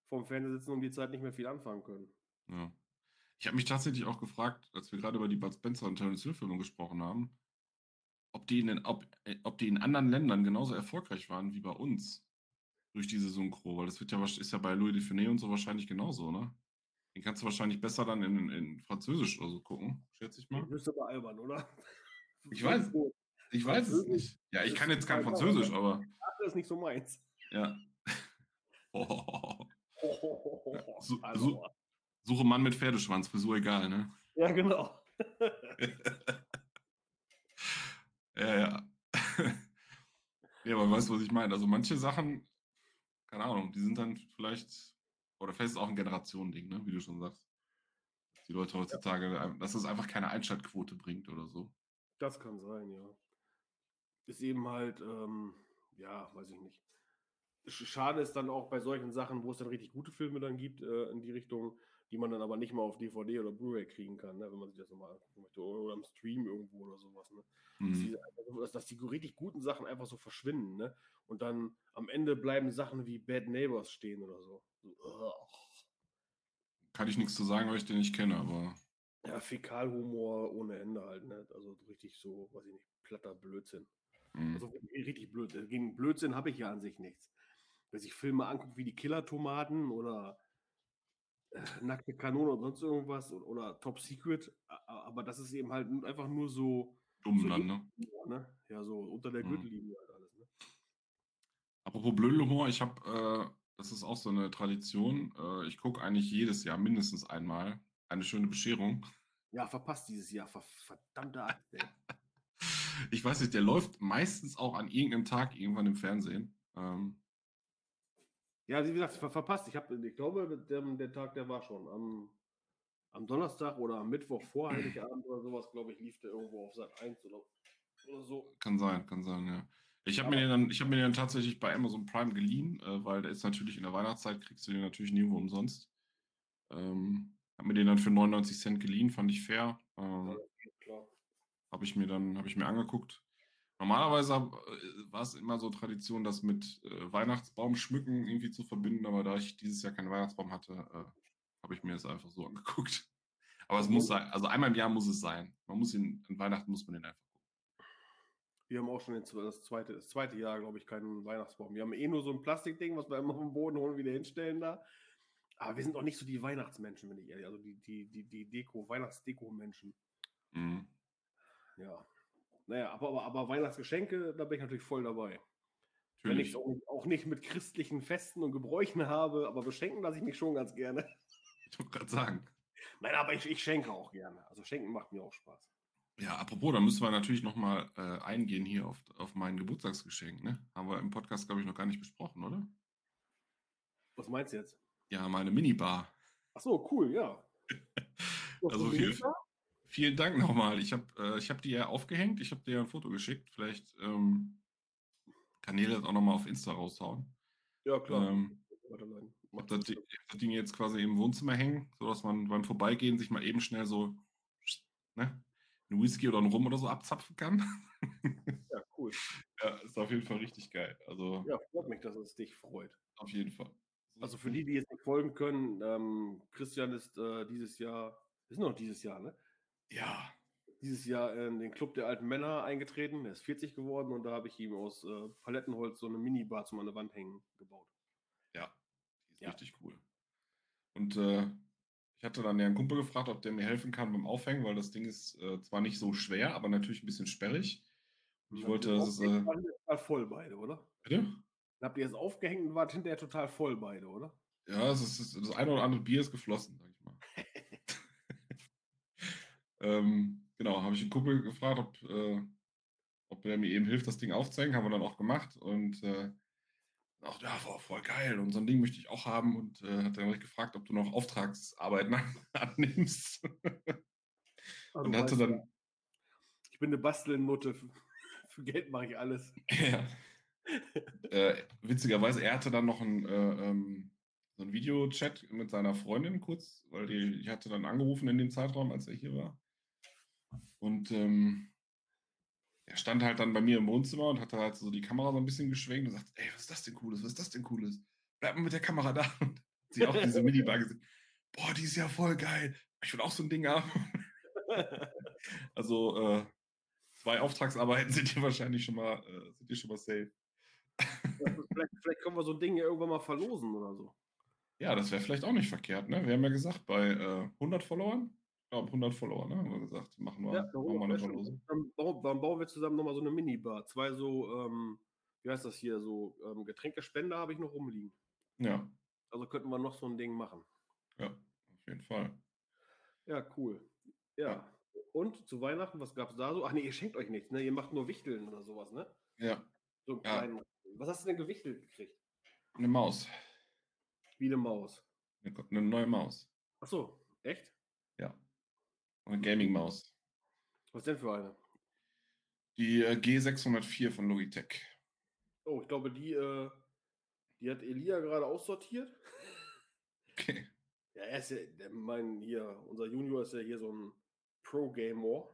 vorm Fernseher sitzen, um die Zeit nicht mehr viel anfangen können. Ja. Ich habe mich tatsächlich auch gefragt, als wir gerade über die Bud Spencer und Terence Hill Filme gesprochen haben, ob die, in den, ob, äh, ob die in anderen Ländern genauso erfolgreich waren wie bei uns durch diese Synchro, weil das wird ja ist ja bei Louis Dufournet und so wahrscheinlich genauso, ne? Den kannst du wahrscheinlich besser dann in, in Französisch oder so gucken, schätze ich mal. Du bist aber albern, oder? Ich weiß, ich weiß es nicht. Ja, ich kann jetzt kein Französisch, aber. Das ist nicht so meins. Ja. Oh. ja. Su su suche Mann mit Pferdeschwanz, Frisur egal, ne? Ja, genau. ja, ja. ja, aber weißt du, was ich meine? Also manche Sachen, keine Ahnung, die sind dann vielleicht oder vielleicht ist es auch ein Generationending, ne? wie du schon sagst. Die Leute heutzutage, ja. dass es einfach keine Einschaltquote bringt oder so. Das kann sein, ja. Ist eben halt, ähm, ja, weiß ich nicht. Schade ist dann auch bei solchen Sachen, wo es dann richtig gute Filme dann gibt, äh, in die Richtung, die man dann aber nicht mal auf DVD oder Blu-ray kriegen kann, ne, wenn man sich das nochmal angucken möchte. Oder im Stream irgendwo oder sowas. Ne? Mhm. Dass, die, dass, die richtig guten Sachen einfach so verschwinden. Ne? Und dann am Ende bleiben Sachen wie Bad Neighbors stehen oder so. Kann ich nichts zu sagen, weil ich den nicht kenne, aber. Ja, Fäkalhumor ohne Ende halt, ne? Also richtig so, weiß ich nicht, platter Blödsinn. Mhm. Also richtig blöd. Gegen Blödsinn habe ich ja an sich nichts. Wenn sich Filme anguckt wie die Killer-Tomaten oder Nackte Kanone oder sonst irgendwas oder, oder, Top Secret, aber das ist eben halt einfach nur so. Dumm so dann, ne? ne? Ja, so unter der mhm. Gürtellinie halt alles, ne? Apropos Blödelhumor, ich habe äh, das ist auch so eine Tradition. Äh, ich gucke eigentlich jedes Jahr mindestens einmal eine schöne Bescherung. Ja, verpasst dieses Jahr. Verdammte Akt, Ich weiß nicht, der läuft meistens auch an irgendeinem Tag irgendwann im Fernsehen. Ähm, ja, wie gesagt, ver verpasst. Ich, hab, ich glaube, der, der, Tag, der war schon am, am Donnerstag oder am Mittwoch vor Heiligabend oder sowas, glaube ich, lief der irgendwo auf Sat 1 oder, oder so. Kann sein, kann sein, ja. Ich habe mir, den dann, hab mir den dann tatsächlich bei Amazon Prime geliehen, äh, weil der ist natürlich in der Weihnachtszeit, kriegst du den natürlich nirgendwo umsonst. Ähm, habe mir den dann für 99 Cent geliehen, fand ich fair. Ähm, ja, habe ich mir dann, habe ich mir angeguckt. Normalerweise äh, war es immer so Tradition, das mit äh, Weihnachtsbaum schmücken irgendwie zu verbinden, aber da ich dieses Jahr keinen Weihnachtsbaum hatte, äh, habe ich mir das einfach so angeguckt. Aber es muss sein, also einmal im Jahr muss es sein. Man muss ihn, an Weihnachten muss man den einfach gucken. Wir haben auch schon das zweite, das zweite Jahr, glaube ich, keinen Weihnachtsbaum. Wir haben eh nur so ein Plastikding, was wir immer vom Boden holen und wieder hinstellen da. Aber wir sind auch nicht so die Weihnachtsmenschen, wenn ich ehrlich, also die, die, die, die Deko, Weihnachtsdeko-Menschen. Mhm. Ja. Naja, aber, aber, aber Weihnachtsgeschenke, da bin ich natürlich voll dabei. Natürlich. Wenn ich es auch, auch, nicht mit christlichen Festen und Gebräuchen habe, aber beschenken lasse ich mich schon ganz gerne. Ich wollte gerade sagen. Nein, aber ich, ich schenke auch gerne. Also schenken macht mir auch Spaß. Ja, apropos, da müssen wir natürlich nochmal äh, eingehen hier auf, auf mein Geburtstagsgeschenk. Ne? Haben wir im Podcast, glaube ich, noch gar nicht besprochen, oder? Was meinst du jetzt? Ja, meine Minibar. Ach so, cool, ja. also viel, vielen Dank nochmal. Ich habe äh, hab die ja aufgehängt. Ich habe dir ein Foto geschickt. Vielleicht ähm, kann Nele das auch nochmal auf Insta raushauen. Ja, klar. Ähm, ich habe das, das, Ding jetzt quasi im Wohnzimmer hängen, sodass man beim Vorbeigehen sich mal eben schnell so ne, einen Whisky oder einen Rum oder so abzapfen kann. Ja, cool. ja, ist auf jeden Fall richtig geil. Also, ja, freut mich, dass es dich freut. Auf jeden Fall. Also für die, die jetzt nicht folgen können, ähm, Christian ist äh, dieses Jahr, ist noch dieses Jahr, ne? Ja. Dieses Jahr in den Club der alten Männer eingetreten. Er ist 40 geworden und da habe ich ihm aus äh, Palettenholz so eine Minibar zum an der Wand hängen gebaut. Ja, die ist ja. richtig cool. Und äh, ich hatte dann ja einen Kumpel gefragt, ob der mir helfen kann beim Aufhängen, weil das Ding ist äh, zwar nicht so schwer, aber natürlich ein bisschen sperrig. Und ich wollte, das. Äh, voll beide, oder? Bitte? Dann habt ihr es aufgehängt und wart hinterher total voll beide, oder? Ja, das, ist, das eine oder andere Bier ist geflossen. Ähm, genau, habe ich einen Kumpel gefragt, ob, äh, ob er mir eben hilft, das Ding aufzuhängen. Haben wir dann auch gemacht und äh, auch, ja, voll, voll, geil. Und so ein Ding möchte ich auch haben und äh, hat dann gefragt, ob du noch Auftragsarbeiten annimmst. Also und hatte dann. Ich bin eine Bastelnutte. Für Geld mache ich alles. Ja äh, witzigerweise, er hatte dann noch ein, äh, ähm, so ein Videochat mit seiner Freundin kurz, weil die, die hatte dann angerufen in dem Zeitraum, als er hier war. Und ähm, er stand halt dann bei mir im Wohnzimmer und hatte halt so die Kamera so ein bisschen geschwenkt und sagt, ey, was ist das denn Cooles, was ist das denn Cooles? Bleib mal mit der Kamera da. Und sie auch diese Minibar gesehen. Boah, die ist ja voll geil. Ich will auch so ein Ding haben. also äh, zwei Auftragsarbeiten sind hier wahrscheinlich schon mal, äh, sind hier schon mal safe vielleicht, vielleicht können wir so Dinge irgendwann mal verlosen oder so. Ja, das wäre vielleicht auch nicht verkehrt, ne? Wir haben ja gesagt, bei äh, 100 Followern, glaube 100 Follower, ne? Haben wir gesagt, machen wir, ja, machen wir eine Verlosung. Dann, dann, bauen wir zusammen nochmal so eine Minibar. Zwei so, ähm, wie heißt das hier, so ähm, Getränkespender habe ich noch rumliegen. Ja. Also könnten wir noch so ein Ding machen. Ja, auf jeden Fall. Ja, cool. Ja. ja. Und zu Weihnachten, was gab es da so? Ach nee, ihr schenkt euch nichts, ne? Ihr macht nur Wichteln oder sowas, ne? Ja. So einen kleinen ja. Was hast du denn gewichtelt gekriegt? Eine Maus. Wie eine Maus? Eine, eine neue Maus. Ach so, echt? Eine Gaming-Maus. Was denn für eine? Die äh, G604 von Logitech. Oh, ich glaube, die, äh, die hat Elia gerade aussortiert. Okay. Ja, er ist ja, der, mein, hier, unser Junior ist ja hier so ein Pro-Gamer.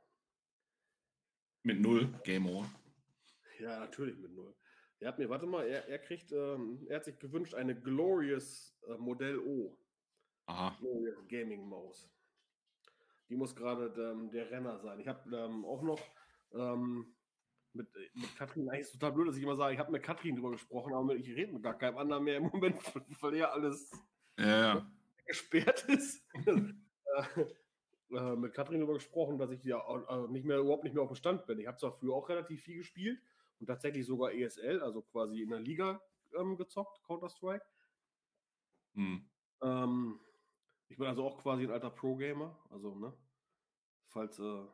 Mit null Gamer. Ja, natürlich mit null. Er hat mir, warte mal, er, er kriegt, ähm, er hat sich gewünscht eine Glorious äh, Modell O. Aha. Glorious Gaming Maus. Die muss gerade ähm, der Renner sein. Ich habe ähm, auch noch ähm, mit, mit Katrin, eigentlich ist total blöd, dass ich immer sage, ich habe mit Katrin drüber gesprochen, aber ich rede mit gar keinem anderen mehr im Moment, weil er alles ja, ja. gesperrt ist. Äh, äh, mit Katrin drüber gesprochen, dass ich ja äh, nicht mehr, überhaupt nicht mehr auf dem Stand bin. Ich habe zwar früher auch relativ viel gespielt, und tatsächlich sogar ESL, also quasi in der Liga ähm, gezockt, Counter-Strike. Hm. Ähm, ich bin also auch quasi ein alter Pro-Gamer, also, ne? Falls, äh,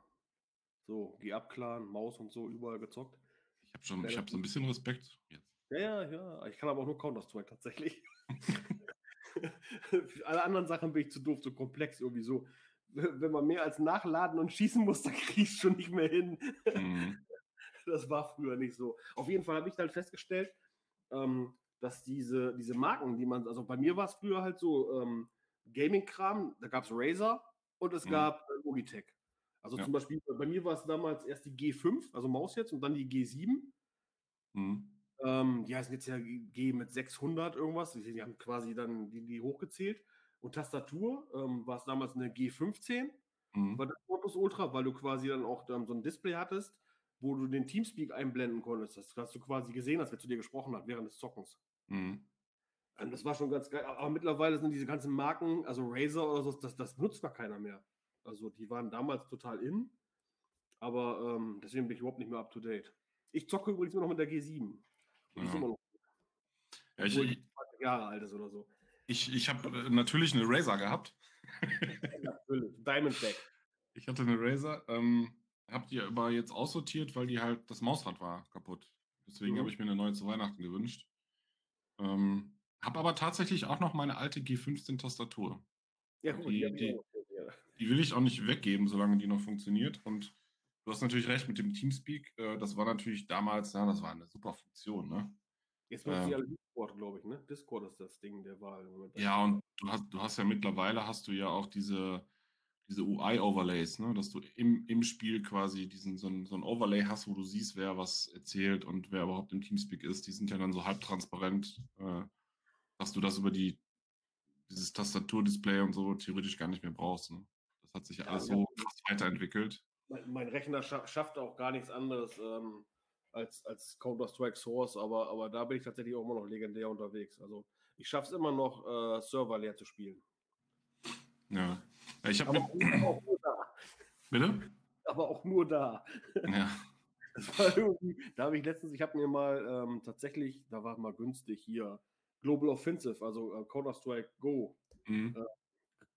so, geh ab, Clan, Maus und so, überall gezockt. Ich habe schon, ich habe so ein bisschen Respekt jetzt. Ja, ja, ja. Ich kann aber auch nur Counter-Strike tatsächlich. Für alle anderen Sachen bin ich zu doof, zu komplex irgendwie so. Wenn man mehr als nachladen und schießen muss, dann kriege ich es schon nicht mehr hin. Mhm. das war früher nicht so. Auf jeden Fall habe ich dann festgestellt, ähm, dass diese, diese Marken, die man, also bei mir war es früher halt so ähm, Gaming-Kram, da gab es Razer und es mhm. gab äh, Logitech. Also ja. zum Beispiel, bei mir war es damals erst die G5, also Maus jetzt, und dann die G7. Mhm. Ähm, die heißen jetzt ja G mit 600 irgendwas. Die haben quasi dann die, die hochgezählt. Und Tastatur ähm, war es damals eine G15. Mhm. War das Plus Ultra, weil du quasi dann auch dann so ein Display hattest, wo du den Teamspeak einblenden konntest. Das hast du quasi gesehen, als wer zu dir gesprochen hat während des Zockens. Mhm. Und das war schon ganz geil. Aber mittlerweile sind diese ganzen Marken, also Razer oder so, das, das benutzt gar keiner mehr. Also die waren damals total in. Aber ähm, deswegen bin ich überhaupt nicht mehr up to date. Ich zocke übrigens immer noch mit der G7. Ja. ist immer noch. Ja, ich, ich, Jahre alt ist oder so. Ich, ich habe äh, natürlich eine Razer gehabt. natürlich. Diamondback. Ich hatte eine Razer. Ähm, hab die aber jetzt aussortiert, weil die halt das Mausrad war kaputt. Deswegen mhm. habe ich mir eine neue zu Weihnachten gewünscht. Ähm, habe aber tatsächlich auch noch meine alte G15-Tastatur. Ja, gut, die, die, die, will ich auch nicht weggeben, solange die noch funktioniert. Und du hast natürlich recht mit dem Teamspeak. Äh, das war natürlich damals, ja, das war eine super Funktion. Ne? Jetzt nutzen ähm, alle Discord, glaube ich. Ne? Discord ist das Ding der Wahl. Ja, und du hast, du hast ja mittlerweile hast du ja auch diese, diese UI-Overlays, ne? dass du im, im Spiel quasi diesen, so, ein, so ein Overlay hast, wo du siehst, wer was erzählt und wer überhaupt im Teamspeak ist. Die sind ja dann so halbtransparent. Äh, dass du das über die, dieses Tastaturdisplay und so theoretisch gar nicht mehr brauchst. Ne? Das hat sich ja, alles so krass weiterentwickelt. Mein, mein Rechner scha schafft auch gar nichts anderes ähm, als, als Counter-Strike Source, aber, aber da bin ich tatsächlich auch immer noch legendär unterwegs. Also ich schaffe es immer noch, äh, Server leer zu spielen. Ja. Ich habe auch, nur da. Bitte? Aber auch nur da. Ja. Da habe ich letztens, ich habe mir mal ähm, tatsächlich, da war mal günstig hier, Global Offensive, also äh, Counter-Strike Go, mhm. äh,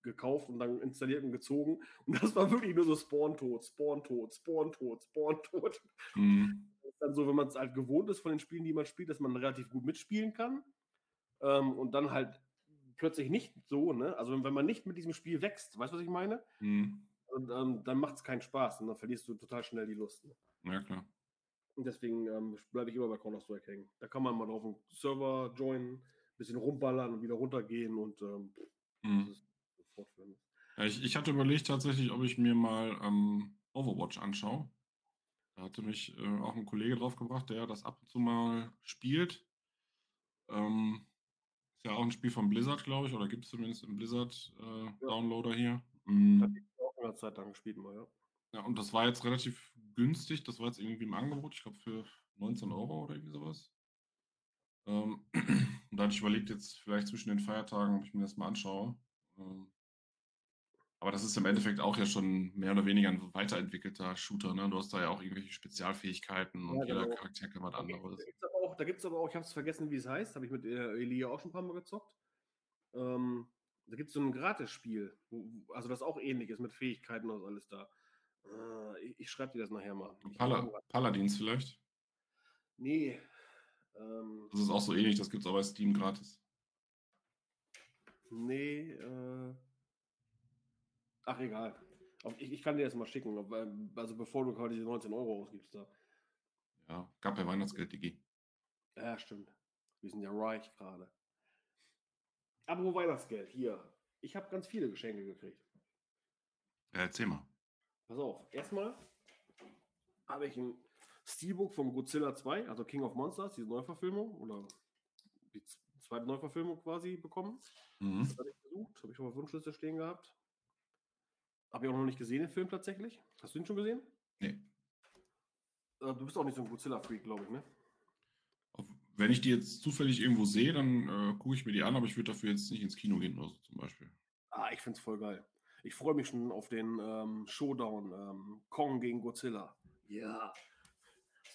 gekauft und dann installiert und gezogen. Und das war wirklich nur so Spawn-Tot, Spawn-Tot, Spawn-Tot, Spawn-Tot. Mhm. Dann so, wenn man es halt gewohnt ist von den Spielen, die man spielt, dass man relativ gut mitspielen kann. Ähm, und dann halt plötzlich nicht so, ne? Also wenn man nicht mit diesem Spiel wächst, weißt du, was ich meine? Mhm. Und ähm, dann macht es keinen Spaß und dann verlierst du total schnell die Lust. Ne? Ja, klar. Und deswegen ähm, bleibe ich immer bei Counter-Strike hängen. Da kann man mal drauf einen Server joinen, bisschen rumballern und wieder runtergehen und ähm, mhm. Ja, ich, ich hatte überlegt tatsächlich, ob ich mir mal ähm, Overwatch anschaue. Da hatte mich äh, auch ein Kollege drauf gebracht, der das ab und zu mal spielt. Ähm, ist ja auch ein Spiel von Blizzard, glaube ich, oder gibt es zumindest im Blizzard äh, ja. Hier. Mhm. Hat ich auch in der Zeit lang gespielt mal, ja. Ja, und das war jetzt relativ günstig. Das war jetzt irgendwie im Angebot, ich glaube für 19 Euro oder irgendwie sowas. Ähm, und da hatte ich überlegt, jetzt vielleicht zwischen den Feiertagen, ob ich mir das mal anschaue. Ähm, aber das ist im Endeffekt auch ja schon mehr oder weniger ein weiterentwickelter Shooter. Ne? Du hast da ja auch irgendwelche Spezialfähigkeiten und ja, jeder genau. Charakter kann was anderes. Da gibt es aber auch, ich habe es vergessen, wie es heißt, habe ich mit äh, Elia auch schon ein paar Mal gezockt. Ähm, da gibt es so ein Gratis-Spiel, also das auch ähnlich ist mit Fähigkeiten und alles da. Äh, ich, ich schreibe dir das nachher mal. Pala Paladins vielleicht? Nee, ähm, das ist auch so ähnlich, das gibt es aber bei Steam gratis. Nee, äh. Ach, egal. Ich, ich, kann dir das mal schicken. Ähm, also bevor du gerade diese 19 Euro ausgibst da. Ja, gab ja Weihnachtsgeld, Digi. Ja, stimmt. Wir sind ja reich gerade. Aber wo Weihnachtsgeld? Hier. Ich habe ganz viele Geschenke gekriegt. Ja, erzähl mal. Pass auf. Erstmal habe ich ein Steelbook von Godzilla 2, also King of Monsters, diese Neuverfilmung oder die zweite Neuverfilmung quasi bekommen. Mhm. Das habe ich gesucht, habe ich auf der Wunschliste stehen gehabt. Habe ich auch noch nicht gesehen, den Film tatsächlich. Hast du ihn schon gesehen? Nee. Äh, du bist auch nicht so ein Godzilla-Freak, glaube ich, ne? Wenn ich die jetzt zufällig irgendwo sehe, dann äh, gucke ich mir die an, aber ich würde dafür jetzt nicht ins Kino gehen oder so zum Beispiel. Ah, ich finde es voll geil. Ich freue mich schon auf den ähm, Showdown ähm, Kong gegen Godzilla. Ja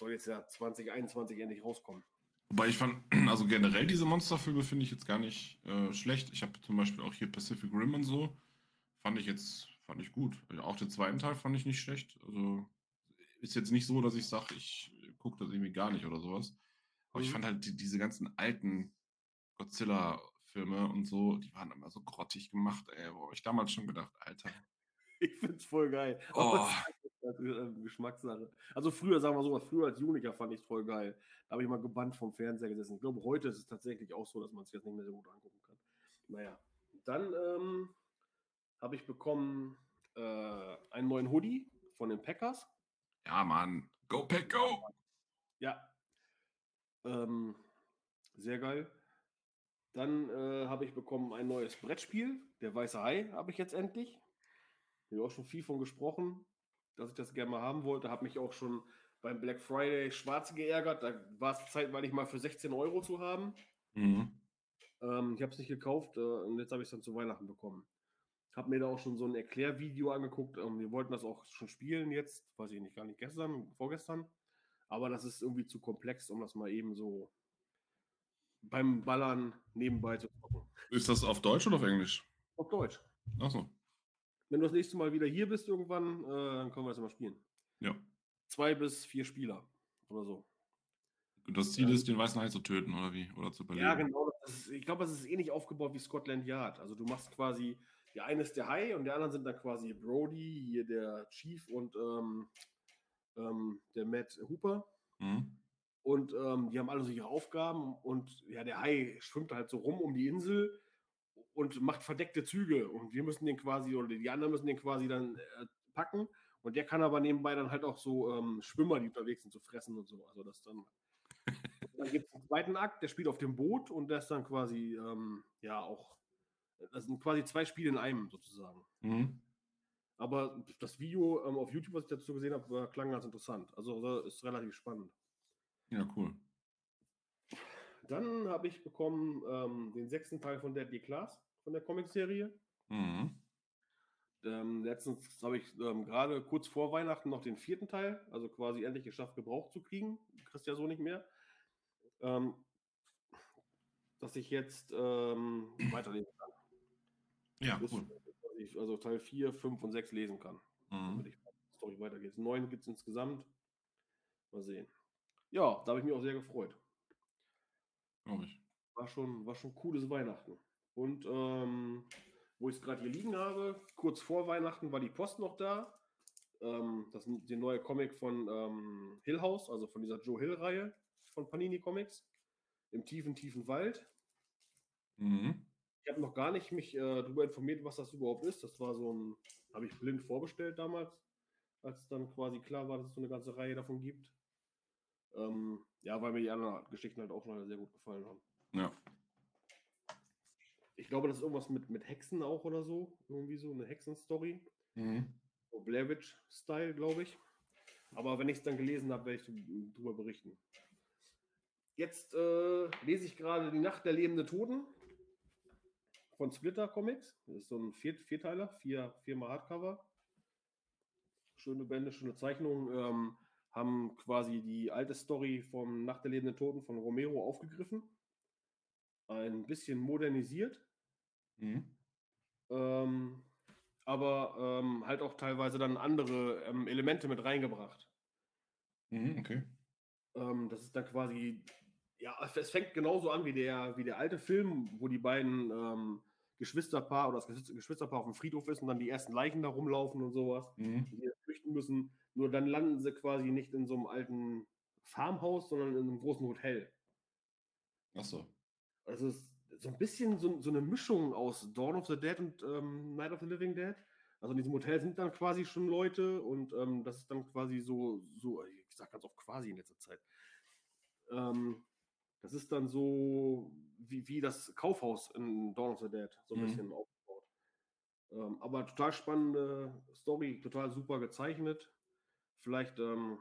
soll jetzt ja 2021 endlich rauskommen. Wobei ich fand, also generell diese Monsterfilme finde ich jetzt gar nicht äh, schlecht. Ich habe zum Beispiel auch hier Pacific Rim und so. Fand ich jetzt, fand ich gut. Auch den zweiten Teil fand ich nicht schlecht. Also ist jetzt nicht so, dass ich sage, ich gucke das irgendwie gar nicht oder sowas. Aber mhm. ich fand halt die, diese ganzen alten Godzilla-Filme und so, die waren immer so grottig gemacht, ey. Wo ich damals schon gedacht, Alter. Ich find's voll geil. Oh. Geschmackssache. Also früher, sagen wir so was, früher als Jugendlicher fand ich es voll geil. Da habe ich mal gebannt vom Fernseher gesessen. Ich glaube, heute ist es tatsächlich auch so, dass man es jetzt nicht mehr so gut angucken kann. Naja, dann ähm, habe ich bekommen äh, einen neuen Hoodie von den Packers. Ja, Mann. Go Pack, go! Ja. Ähm, sehr geil. Dann äh, habe ich bekommen ein neues Brettspiel. Der Weiße Hai habe ich jetzt endlich. Ich habe auch schon viel von gesprochen, dass ich das gerne mal haben wollte. Habe mich auch schon beim Black Friday schwarz geärgert. Da war es zeitweilig mal für 16 Euro zu haben. Mhm. Ähm, ich habe es nicht gekauft äh, und jetzt habe ich es dann zu Weihnachten bekommen. Habe mir da auch schon so ein Erklärvideo angeguckt. Ähm, wir wollten das auch schon spielen jetzt, weiß ich nicht, gar nicht gestern, vorgestern. Aber das ist irgendwie zu komplex, um das mal eben so beim Ballern nebenbei zu gucken. Ist das auf Deutsch oder auf Englisch? Auf Deutsch. Achso. Wenn du das nächste Mal wieder hier bist irgendwann, äh, dann können wir das mal spielen. Ja. Zwei bis vier Spieler oder so. Und das Ziel ist, den weißen Hai zu töten, oder wie? Oder zu überleben? Ja, genau. Ist, ich glaube, das ist ähnlich aufgebaut wie Scotland Yard. Also du machst quasi, der eine ist der Hai und der anderen sind dann quasi Brody, hier der Chief und ähm, ähm, der Matt Hooper. Mhm. Und ähm, die haben alle so ihre Aufgaben und ja, der Hai schwimmt halt so rum um die Insel und macht verdeckte Züge und wir müssen den quasi, oder die anderen müssen den quasi dann äh, packen und der kann aber nebenbei dann halt auch so ähm, Schwimmer, die unterwegs sind, zu fressen und so. Also das dann. dann gibt es einen zweiten Akt, der spielt auf dem Boot und das dann quasi, ähm, ja, auch. Das sind quasi zwei Spiele in einem sozusagen. Mhm. Aber das Video ähm, auf YouTube, was ich dazu gesehen habe, war, klang ganz interessant. Also ist relativ spannend. Ja, cool. Dann habe ich bekommen ähm, den sechsten Teil von Deadly Class, von der Comicserie. Mhm. Ähm, letztens habe ich ähm, gerade kurz vor Weihnachten noch den vierten Teil, also quasi endlich geschafft, Gebrauch zu kriegen. Kriegst ja so nicht mehr. Ähm, dass ich jetzt ähm, weiterlesen kann. Ja, Bis- cool. ich also Teil 4, 5 und 6 lesen kann. Damit Mhm. ich die Story weitergeht. Neun gibt es insgesamt. Mal sehen. Ja, da habe ich mich auch sehr gefreut. Glaube ich. War schon, war schon cooles Weihnachten. Und ähm, wo ich es gerade hier liegen habe, kurz vor Weihnachten war die Post noch da. Ähm, das ist der neue Comic von ähm, Hill House, also von dieser Joe Hill-Reihe von Panini Comics. Im tiefen, tiefen Wald. Mhm. Ich habe noch gar nicht mich äh, darüber informiert, was das überhaupt ist. Das war so ein, habe ich blind vorbestellt damals, als dann quasi klar war, dass es so eine ganze Reihe davon gibt. Ähm, ja, weil mir die anderen Geschichten halt auch schon sehr gut gefallen haben. Ja. Ich glaube, das ist irgendwas mit, mit Hexen auch oder so. Irgendwie so eine Hexenstory. Mhm. So Blair Witch-Style, glaube ich. Aber wenn ich es dann gelesen habe, werde ich darüber berichten. Jetzt äh, lese ich gerade Die Nacht der lebenden Toten von Splitter Comics. Das ist so ein Vier Vierteiler, vier, viermal Hardcover. Schöne Bände, schöne Zeichnungen. Ähm, haben quasi die alte Story vom Nacht der lebenden Toten von Romero aufgegriffen. Ein bisschen modernisiert. Mhm. Ähm, aber ähm, halt auch teilweise dann andere ähm, Elemente mit reingebracht. Mhm. Okay. Ähm, das ist dann quasi, ja, es- fängt genauso an wie der, wie der alte Film, wo die beiden ähm, Geschwisterpaar oder das Geschwister- Geschwisterpaar auf dem Friedhof ist und dann die ersten Leichen da rumlaufen und sowas, Mhm. die flüchten müssen. Nur dann landen sie quasi nicht in so einem alten Farmhaus, sondern in einem großen Hotel. Achso. Also es ist so ein bisschen so, so eine Mischung aus Dawn of the Dead und ähm, Night of the Living Dead. Also in diesem Hotel sind dann quasi schon Leute und ähm, das ist dann quasi so, so, ich sag ganz oft quasi in letzter Zeit. Ähm, das ist dann so wie, wie das Kaufhaus in Dawn of the Dead, so ein Mhm. bisschen aufgebaut. Ähm, aber total spannende Story, total super gezeichnet. Vielleicht ähm,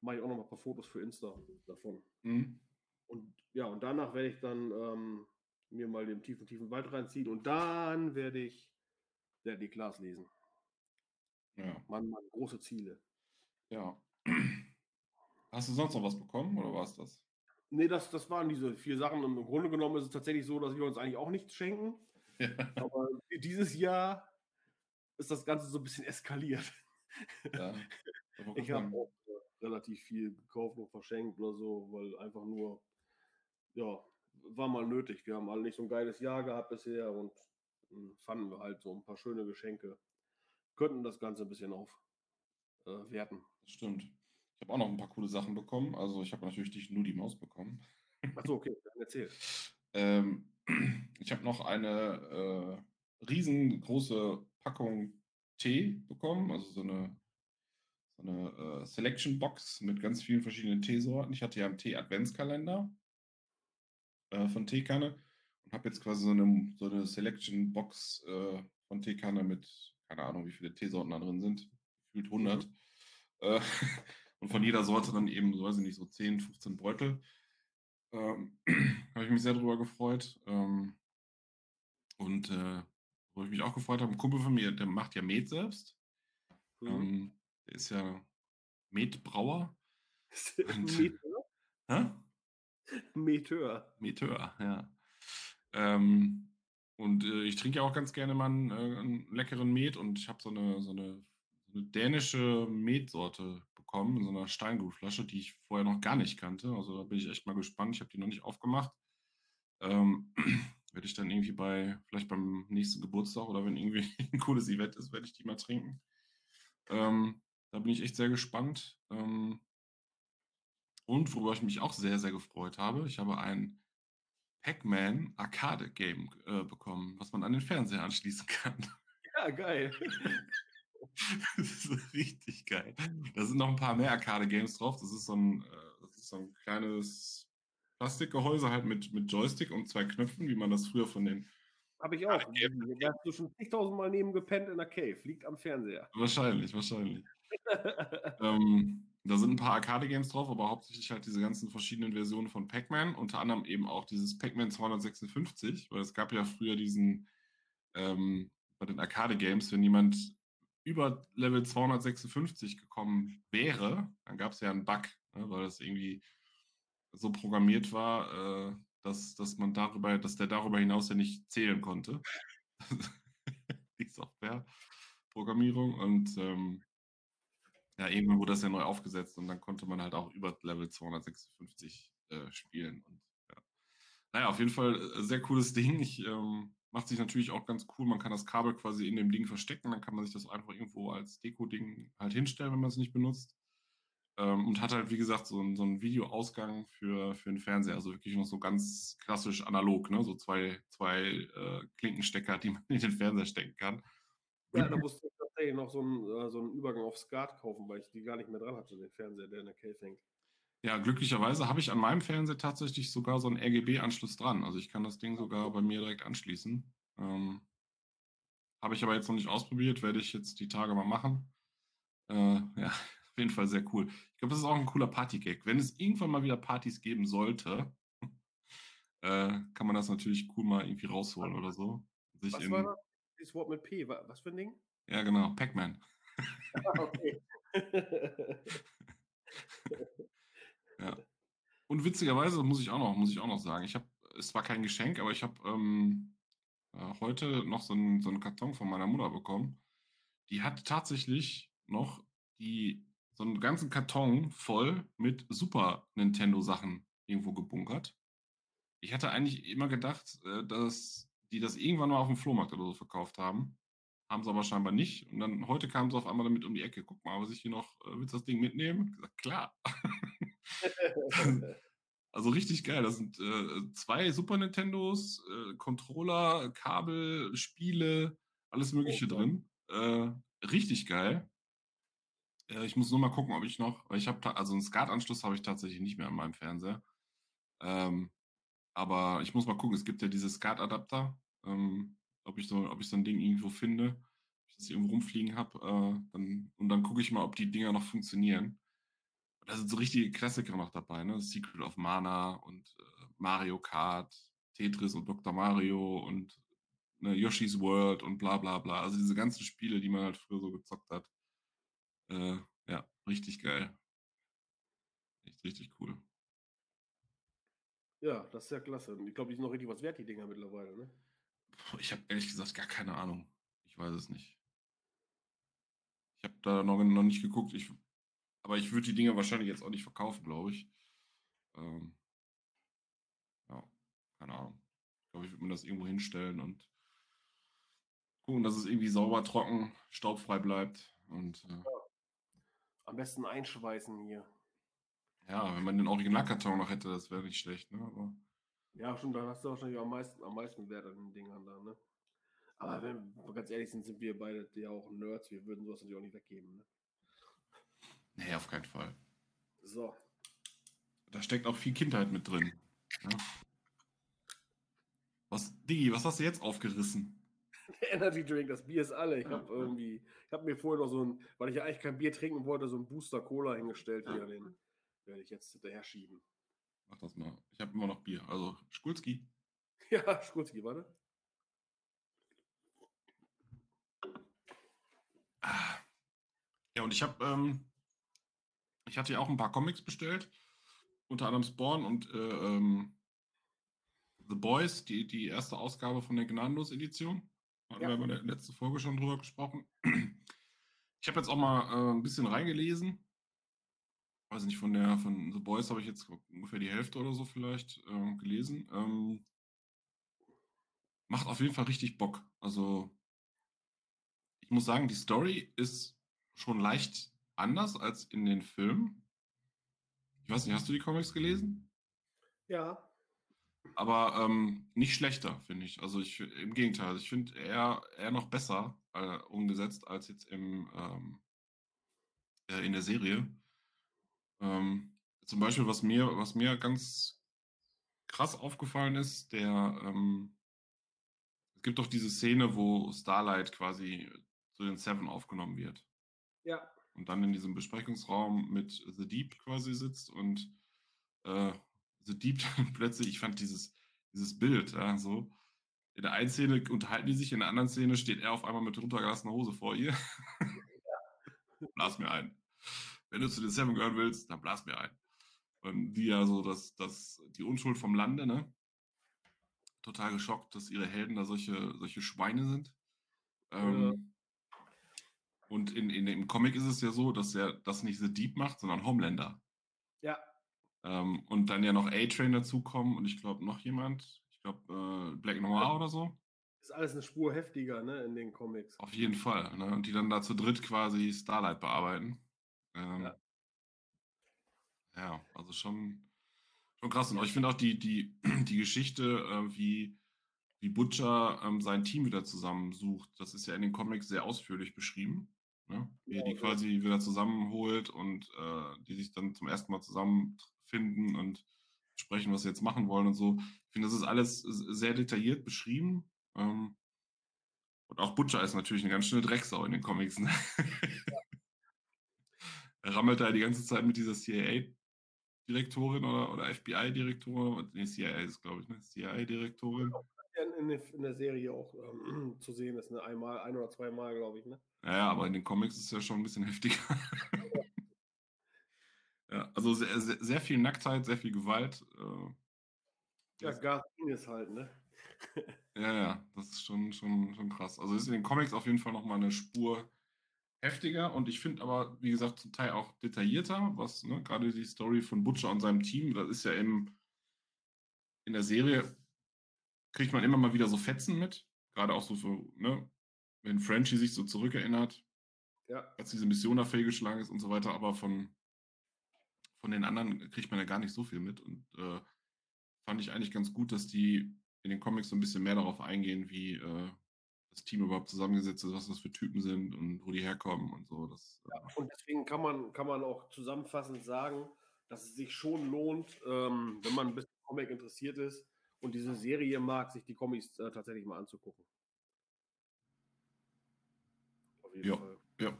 mache ich auch noch mal ein paar Fotos für Insta davon. Mhm. Und ja, und danach werde ich dann ähm, mir mal den tiefen, tiefen Wald reinziehen und dann werde ich Deadly Class lesen. Ja. Mann, Mann, große Ziele. Ja. Hast du sonst noch was bekommen oder war es das? Nee, das, das waren diese vier Sachen. Und Im Grunde genommen ist es tatsächlich so, dass wir uns eigentlich auch nichts schenken. Ja. Aber dieses Jahr ist das Ganze so ein bisschen eskaliert. ja. Ich habe auch äh, relativ viel gekauft und verschenkt oder so, weil einfach nur, ja, war mal nötig. Wir haben alle nicht so ein geiles Jahr gehabt bisher und mh, fanden wir halt so ein paar schöne Geschenke. Könnten das Ganze ein bisschen aufwerten. Äh, stimmt. Ich habe auch noch ein paar coole Sachen bekommen. Also ich habe natürlich die nur die Maus bekommen. Achso, okay, dann erzähl. Ähm, ich habe noch eine äh, riesengroße Packung Tee bekommen, also so eine so eine äh, Selection Box mit ganz vielen verschiedenen Teesorten. Ich hatte ja einen Tee-Adventskalender äh, von Teekanne und habe jetzt quasi so eine, so eine Selection Box äh, von Teekanne mit, keine Ahnung, wie viele Teesorten da drin sind, gefühlt 100. Mhm. Äh, und von jeder Sorte dann eben, so weiß ich nicht, so 10, 15 Beutel. Ähm, habe ich mich sehr darüber gefreut. Ähm, und äh, wo ich mich auch gefreut habe, ein Kumpel von mir, der macht ja Met selbst. Mhm. Ähm, der ist ja Metbrauer. Meteur? Hä? Meteur. Meteur, ja. Ähm, und äh, ich trinke ja auch ganz gerne mal einen, äh, einen leckeren Met und ich habe so eine, so, eine, so eine dänische Metsorte bekommen in so einer Steingutflasche, die ich vorher noch gar nicht kannte. Also da bin ich echt mal gespannt. Ich habe die noch nicht aufgemacht. Ähm, werde ich dann irgendwie bei, vielleicht beim nächsten Geburtstag oder wenn irgendwie ein cooles Event ist, werde ich die mal trinken. Ähm, da bin ich echt sehr gespannt. Ähm, und worüber ich mich auch sehr, sehr gefreut habe, ich habe ein Pac-Man Arcade Game äh, bekommen, was man an den Fernseher anschließen kann. Ja, geil. das ist richtig geil. Da sind noch ein paar mehr Arcade-Games drauf. Das ist so ein, äh, das ist so ein kleines Plastikgehäuse halt mit, mit Joystick und zwei Knöpfen, wie man das früher von den. Habe ich auch. Da hast du schon zigtausendmal neben gepennt in der Cave. Liegt am Fernseher. Wahrscheinlich, wahrscheinlich. ähm, da sind ein paar Arcade-Games drauf, aber hauptsächlich halt diese ganzen verschiedenen Versionen von Pac-Man. Unter anderem eben auch dieses Pac-Man 256, weil es gab ja früher diesen, ähm, bei den Arcade-Games, wenn jemand über Level 256 gekommen wäre, dann gab es ja einen Bug, ne, weil das irgendwie so programmiert war, äh, dass, dass man darüber, dass der darüber hinaus ja nicht zählen konnte. Die Software-Programmierung. Und ähm, ja, irgendwann wurde das ja neu aufgesetzt und dann konnte man halt auch über Level 256 äh, spielen. Und, ja. Naja, auf jeden Fall äh, sehr cooles Ding. Ich ähm, Macht sich natürlich auch ganz cool. Man kann das Kabel quasi in dem Ding verstecken. Dann kann man sich das einfach irgendwo als Deko-Ding halt hinstellen, wenn man es nicht benutzt. Ähm, und hat halt, wie gesagt, so, so einen Videoausgang für, für den Fernseher. Also wirklich noch so ganz klassisch analog, ne? So zwei, zwei äh, Klinkenstecker, die man in den Fernseher stecken kann. Ja, da musste ich tatsächlich noch so einen, äh, so einen Übergang auf Skat kaufen, weil ich die gar nicht mehr dran hatte, den Fernseher, der in der Cave hängt. Ja, glücklicherweise habe ich an meinem Fernseher tatsächlich sogar so einen RGB-Anschluss dran. Also ich kann das Ding sogar bei mir direkt anschließen. Ähm, habe ich aber jetzt noch nicht ausprobiert, werde ich jetzt die Tage mal machen. Äh, ja, auf jeden Fall sehr cool. Ich glaube, das ist auch ein cooler Party-Gag. Wenn es irgendwann mal wieder Partys geben sollte, äh, kann man das natürlich cool mal irgendwie rausholen oder so. Sich was war das? Dieses Wort mit P, was für ein Ding? Ja, genau, Pac-Man. Ah, okay. Ja. Und witzigerweise muss ich auch noch, muss ich auch noch sagen, ich habe, es war kein Geschenk, aber ich habe ähm, äh, heute noch so einen, so einen Karton von meiner Mutter bekommen. Die hat tatsächlich noch die, so einen ganzen Karton voll mit Super Nintendo-Sachen irgendwo gebunkert. Ich hatte eigentlich immer gedacht, äh, dass die das irgendwann mal auf dem Flohmarkt oder so verkauft haben. Haben sie aber scheinbar nicht. Und dann heute kamen sie auf einmal damit um die Ecke. Guck mal, was ich hier noch, äh, willst du das Ding mitnehmen? Ich gesagt, klar. also richtig geil. Das sind äh, zwei Super Nintendos, äh, Controller, Kabel, Spiele, alles Mögliche oh, drin. Äh, richtig geil. Äh, ich muss nur mal gucken, ob ich noch, ich habe, also einen SCART-Anschluss habe ich tatsächlich nicht mehr an meinem Fernseher. Ähm, aber ich muss mal gucken, es gibt ja diese SCART-Adapter. Ähm, ob ich so, ob ich so ein Ding irgendwo finde, ob ich das irgendwo rumfliegen habe, äh, dann, und dann gucke ich mal, ob die Dinger noch funktionieren da sind so richtige Klassiker noch dabei, ne? Secret of Mana und äh, Mario Kart, Tetris und Dr. Mario und ne, Yoshi's World und bla bla bla. Also diese ganzen Spiele, die man halt früher so gezockt hat. Äh, ja, richtig geil. Echt richtig cool. Ja, das ist ja klasse. Ich glaube, die sind noch richtig was wert, die Dinger mittlerweile, ne? Ich habe ehrlich gesagt gar keine Ahnung. Ich weiß es nicht. Ich habe da noch, noch nicht geguckt. Ich aber ich würde die Dinger wahrscheinlich jetzt auch nicht verkaufen, glaube ich. Ähm, ja, keine Ahnung. Ich glaube, ich würde mir das irgendwo hinstellen und gucken, dass es irgendwie sauber, trocken, staubfrei bleibt. Und, äh, ja. Am besten einschweißen hier. Ja, wenn man den Originalkarton noch hätte, das wäre nicht schlecht, ne? Aber ja, schon, dann hast du wahrscheinlich am meisten, am meisten Wert an den Dingern da, ne? Aber wenn wir ganz ehrlich sind, sind wir beide ja auch Nerds, wir würden sowas natürlich auch nicht weggeben, ne? Nee, auf keinen Fall. So. Da steckt auch viel Kindheit mit drin. Ja. Was, Digi, was hast du jetzt aufgerissen? Energy Drink, das Bier ist alle. Ich habe irgendwie, ich habe mir vorher noch so ein, weil ich ja eigentlich kein Bier trinken wollte, so ein Booster Cola hingestellt hier. Den werde ich jetzt hinterher schieben. Mach das mal. Ich habe immer noch Bier. Also Skulski. Ja, Skulski, warte. Ja, und ich habe, ähm, ich hatte ja auch ein paar Comics bestellt, unter anderem Spawn und äh, ähm, The Boys, die, die erste Ausgabe von der Gnadenlos-Edition. Hatten ja. wir in der letzten Folge schon drüber gesprochen. Ich habe jetzt auch mal äh, ein bisschen reingelesen. Weiß nicht, von der von The Boys habe ich jetzt ungefähr die Hälfte oder so vielleicht äh, gelesen. Ähm, macht auf jeden Fall richtig Bock. Also ich muss sagen, die Story ist schon leicht anders als in den Filmen. Ich weiß nicht, hast du die Comics gelesen? Ja. Aber ähm, nicht schlechter, finde ich. Also ich im Gegenteil, also ich finde eher, eher noch besser äh, umgesetzt als jetzt im, ähm, äh, in der Serie. Ähm, zum Beispiel, was mir, was mir ganz krass aufgefallen ist, der ähm, es gibt doch diese Szene, wo Starlight quasi zu den Seven aufgenommen wird. Ja. Und dann in diesem Besprechungsraum mit The Deep quasi sitzt und äh, The Deep dann plötzlich, ich fand dieses, dieses Bild, ja, so. In der einen Szene unterhalten die sich, in der anderen Szene steht er auf einmal mit runtergelassener Hose vor ihr. Blas mir ein. Wenn du zu den Seven gehören willst, dann blas mir ein. Und die ja so, dass, dass die Unschuld vom Lande, ne? Total geschockt, dass ihre Helden da solche, solche Schweine sind. Ähm, und in, in, im Comic ist es ja so, dass er das nicht The Deep macht, sondern Homelander. Ja. Ähm, und dann ja noch A-Train dazukommen und ich glaube noch jemand, ich glaube äh, Black Noir oder so. Ist alles eine Spur heftiger, ne, in den Comics. Auf jeden Fall. Ne? Und die dann da zu dritt quasi Starlight bearbeiten. Ähm, ja. ja. also schon, schon krass. Und ich finde auch die, die, die Geschichte, äh, wie wie Butcher ähm, sein Team wieder zusammensucht. Das ist ja in den Comics sehr ausführlich beschrieben. Ne? Wie er die quasi wieder zusammenholt und äh, die sich dann zum ersten Mal zusammenfinden und sprechen, was sie jetzt machen wollen und so. Ich finde, das ist alles sehr detailliert beschrieben. Ähm, und auch Butcher ist natürlich eine ganz schöne Drecksau in den Comics. Ne? Er rammelt da die ganze Zeit mit dieser CIA-Direktorin oder, oder FBI-Direktorin. Nee, CIA ist, glaube ich, ne? CIA-Direktorin. Genau in, in, der Serie auch ähm, zu sehen ist, ne? Einmal, ein oder zweimal, glaube ich, ne? Ja, aber in den Comics ist es ja schon ein bisschen heftiger. Also sehr, sehr, sehr, viel Nacktheit, sehr viel Gewalt. Äh, ja, Garin ist halt, ne? ja, ja, das ist schon, schon, schon krass. Also ist in den Comics auf jeden Fall nochmal eine Spur heftiger und ich finde aber, wie gesagt, zum Teil auch detaillierter, was ne, gerade die Story von Butcher und seinem Team, das ist ja im, in der Serie kriegt man immer mal wieder so Fetzen mit. Gerade auch so, so ne, wenn Frenchie sich so zurückerinnert, ja. als diese Mission da fehlgeschlagen ist und so weiter, aber von, von den anderen kriegt man ja gar nicht so viel mit. Und äh, fand ich eigentlich ganz gut, dass die in den Comics so ein bisschen mehr darauf eingehen, wie äh, das Team überhaupt zusammengesetzt ist, was das für Typen sind und wo die herkommen und so. Das, äh ja, und deswegen kann man, kann man auch zusammenfassend sagen, dass es sich schon lohnt, ähm, wenn man ein bisschen Comic interessiert ist, und diese Serie mag, sich die Comics äh, tatsächlich mal anzugucken. Auf jeden ja, Fall. Ja.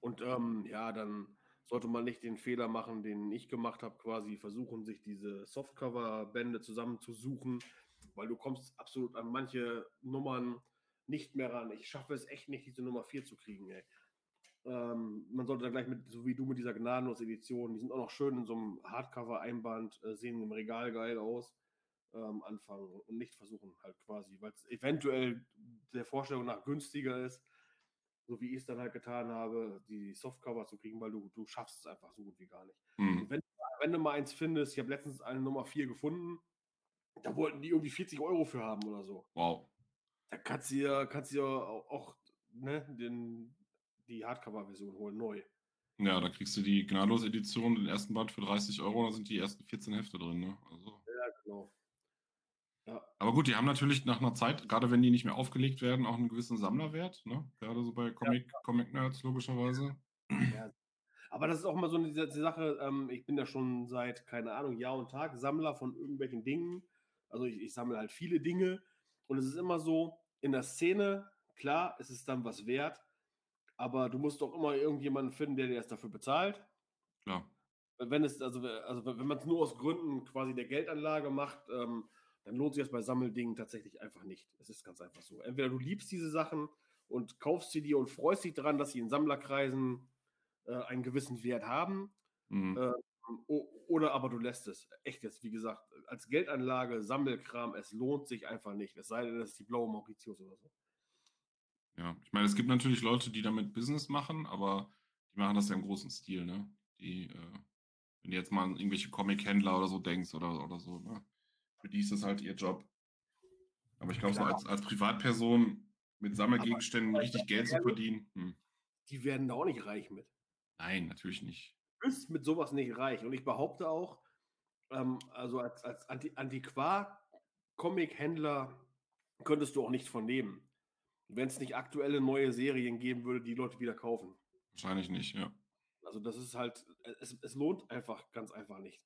Und ähm, ja, dann sollte man nicht den Fehler machen, den ich gemacht habe, quasi versuchen, sich diese Softcover-Bände zusammenzusuchen, weil du kommst absolut an manche Nummern nicht mehr ran. Ich schaffe es echt nicht, diese Nummer 4 zu kriegen, ey. Ähm, man sollte da gleich mit, so wie du mit dieser Gnadenlos-Edition, die sind auch noch schön in so einem Hardcover-Einband, äh, sehen im Regal geil aus ähm, anfangen und nicht versuchen, halt quasi, weil es eventuell der Vorstellung nach günstiger ist, so wie ich es dann halt getan habe, die Softcover zu kriegen, weil du, du schaffst es einfach so gut wie gar nicht. Mhm. Wenn, wenn, du mal eins findest, ich habe letztens eine Nummer 4 gefunden, da wollten die irgendwie 40 Euro für haben oder so. Wow. Da kannst du ja, kannst du ja auch, ne, den, die Hardcover-Version holen, neu. Ja, da kriegst du die Gnadenlos-Edition, den ersten Band für 30 Euro, da sind die ersten 14 Hefte drin, ne? Also. Ja, genau. Ja. Aber gut, die haben natürlich nach einer Zeit, gerade wenn die nicht mehr aufgelegt werden, auch einen gewissen Sammlerwert, ne? Gerade so bei Comic, ja. Comic Nerds logischerweise. Ja. Aber das ist auch mal so eine Sache, ähm, ich bin ja schon seit, keine Ahnung, Jahr und Tag Sammler von irgendwelchen Dingen. Also ich, ich sammle halt viele Dinge. Und es ist immer so, in der Szene, klar, es ist dann was wert, aber du musst doch immer irgendjemanden finden, der dir das dafür bezahlt. Klar. Wenn es, also, also wenn man es nur aus Gründen quasi der Geldanlage macht, ähm, dann lohnt sich das bei Sammeldingen tatsächlich einfach nicht. Es ist ganz einfach so. Entweder du liebst diese Sachen und kaufst sie dir und freust dich daran, dass sie in Sammlerkreisen äh, einen gewissen Wert haben. Mhm. Äh, oder aber du lässt es. Echt jetzt, wie gesagt, als Geldanlage, Sammelkram, es lohnt sich einfach nicht. Es sei denn, das ist die blaue Mauritius oder so. Ja, ich meine, es gibt natürlich Leute, die damit Business machen, aber die machen das ja im großen Stil, ne? Die, äh, wenn du jetzt mal an irgendwelche Comic-Händler oder so denkst oder, oder so, ne? Für die ist das halt ihr Job. Aber ich glaube, so als, als Privatperson mit Sammelgegenständen richtig Geld zu verdienen. Hm. Die werden da auch nicht reich mit. Nein, natürlich nicht. Du bist mit sowas nicht reich. Und ich behaupte auch, ähm, also als, als Antiquar-Comic-Händler könntest du auch nichts von nehmen. Wenn es nicht aktuelle neue Serien geben würde, die Leute wieder kaufen. Wahrscheinlich nicht, ja. Also das ist halt, es, es lohnt einfach ganz einfach nicht.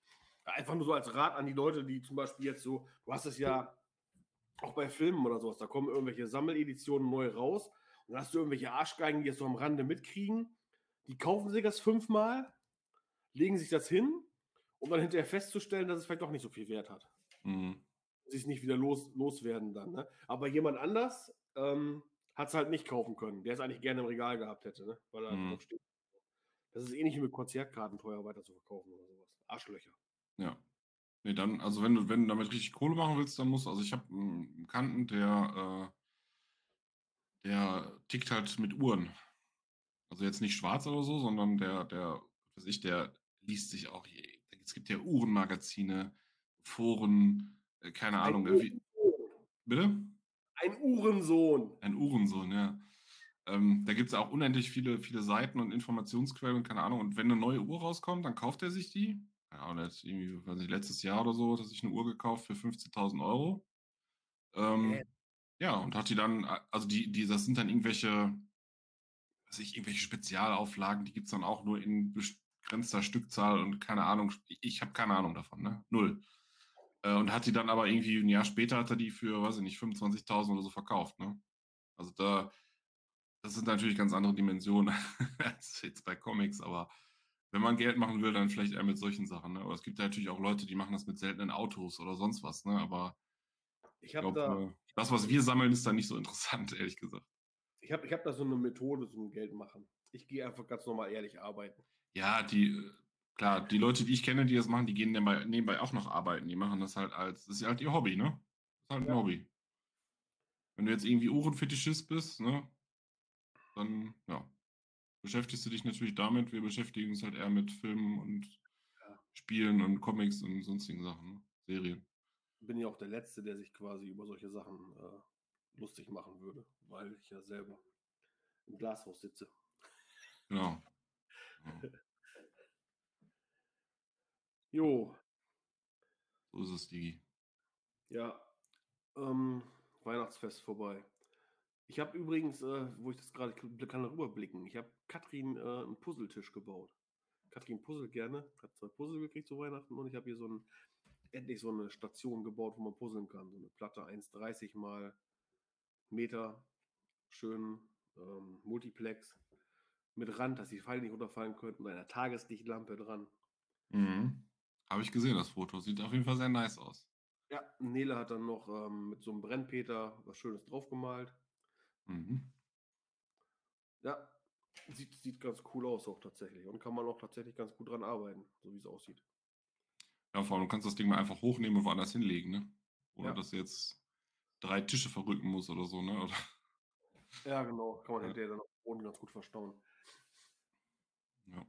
Einfach nur so als Rat an die Leute, die zum Beispiel jetzt so, du hast es ja auch bei Filmen oder sowas, da kommen irgendwelche Sammeleditionen neu raus und dann hast du irgendwelche Arschgeigen, die jetzt so am Rande mitkriegen, die kaufen sich das fünfmal, legen sich das hin, um dann hinterher festzustellen, dass es vielleicht doch nicht so viel Wert hat. Mhm. Sie es nicht wieder los, loswerden dann. Ne? Aber jemand anders ähm, hat es halt nicht kaufen können, der es eigentlich gerne im Regal gehabt hätte, ne? weil er mhm. steht. Das ist ähnlich wie mit Konzertkarten teuer weiter zu verkaufen oder sowas. Arschlöcher. Ja. Nee, dann, also wenn du, wenn du damit richtig Kohle machen willst, dann musst du, also ich habe einen Bekannten, der, äh, der tickt halt mit Uhren. Also jetzt nicht schwarz oder so, sondern der, der, weiß ich, der liest sich auch, es gibt ja Uhrenmagazine, Foren, äh, keine Ein Ahnung. Wie, bitte? Ein Uhrensohn. Ein Uhrensohn, ja. Ähm, da gibt es auch unendlich viele, viele Seiten und Informationsquellen und keine Ahnung. Und wenn eine neue Uhr rauskommt, dann kauft er sich die ja, und jetzt irgendwie, weiß ich, letztes Jahr oder so, hat er sich eine Uhr gekauft für 15.000 Euro. Ähm, okay. Ja, und hat die dann, also die, die, das sind dann irgendwelche, weiß ich, irgendwelche Spezialauflagen, die gibt es dann auch nur in begrenzter Stückzahl und keine Ahnung, ich habe keine Ahnung davon, ne? Null. Äh, und hat die dann aber irgendwie ein Jahr später hat er die für, weiß ich nicht, 25.000 oder so verkauft, ne? Also da, das sind natürlich ganz andere Dimensionen als jetzt bei Comics, aber wenn man Geld machen will, dann vielleicht eher mit solchen Sachen. Ne? Aber es gibt ja natürlich auch Leute, die machen das mit seltenen Autos oder sonst was. Ne? Aber ich, ich glaube, da, äh, das, was wir sammeln, ist dann nicht so interessant, ehrlich gesagt. Ich habe ich hab da so eine Methode zum Geld machen. Ich gehe einfach ganz normal ehrlich arbeiten. Ja, die, äh, klar, die Leute, die ich kenne, die das machen, die gehen nebenbei, nebenbei auch noch arbeiten. Die machen das halt als, das ist halt ihr Hobby, ne? Das ist halt ein ja. Hobby. Wenn du jetzt irgendwie Uhrenfetischist bist, ne? Dann, ja beschäftigst du dich natürlich damit. Wir beschäftigen uns halt eher mit Filmen und ja. Spielen und Comics und sonstigen Sachen, ne? Serien. Bin ja auch der Letzte, der sich quasi über solche Sachen äh, lustig machen würde, weil ich ja selber im Glashaus sitze. Genau. Ja. jo. So ist es, Digi. Ja. Ähm, Weihnachtsfest vorbei. Ich habe übrigens, äh, wo ich das gerade kann rüberblicken, ich habe Katrin äh, einen Puzzletisch gebaut. Katrin puzzelt gerne, hat zwei Puzzle gekriegt zu Weihnachten und ich habe hier so ein, endlich so eine Station gebaut, wo man puzzeln kann. So eine Platte 1,30 mal Meter, schön ähm, Multiplex mit Rand, dass die Pfeile nicht runterfallen könnten, und einer Tageslichtlampe dran. Mhm. Habe ich gesehen, das Foto. Sieht auf jeden Fall sehr nice aus. Ja, Nele hat dann noch ähm, mit so einem Brennpeter was Schönes draufgemalt. Mhm. Ja, sieht, sieht ganz cool aus auch tatsächlich. Und kann man auch tatsächlich ganz gut dran arbeiten, so wie es aussieht. Ja, vor allem du kannst das Ding mal einfach hochnehmen und woanders hinlegen, ne? Ohne ja. dass du jetzt drei Tische verrücken muss oder so, ne? Oder... Ja, genau. Kann man ja. hinterher dann auf Boden ganz gut verstauen. Ja.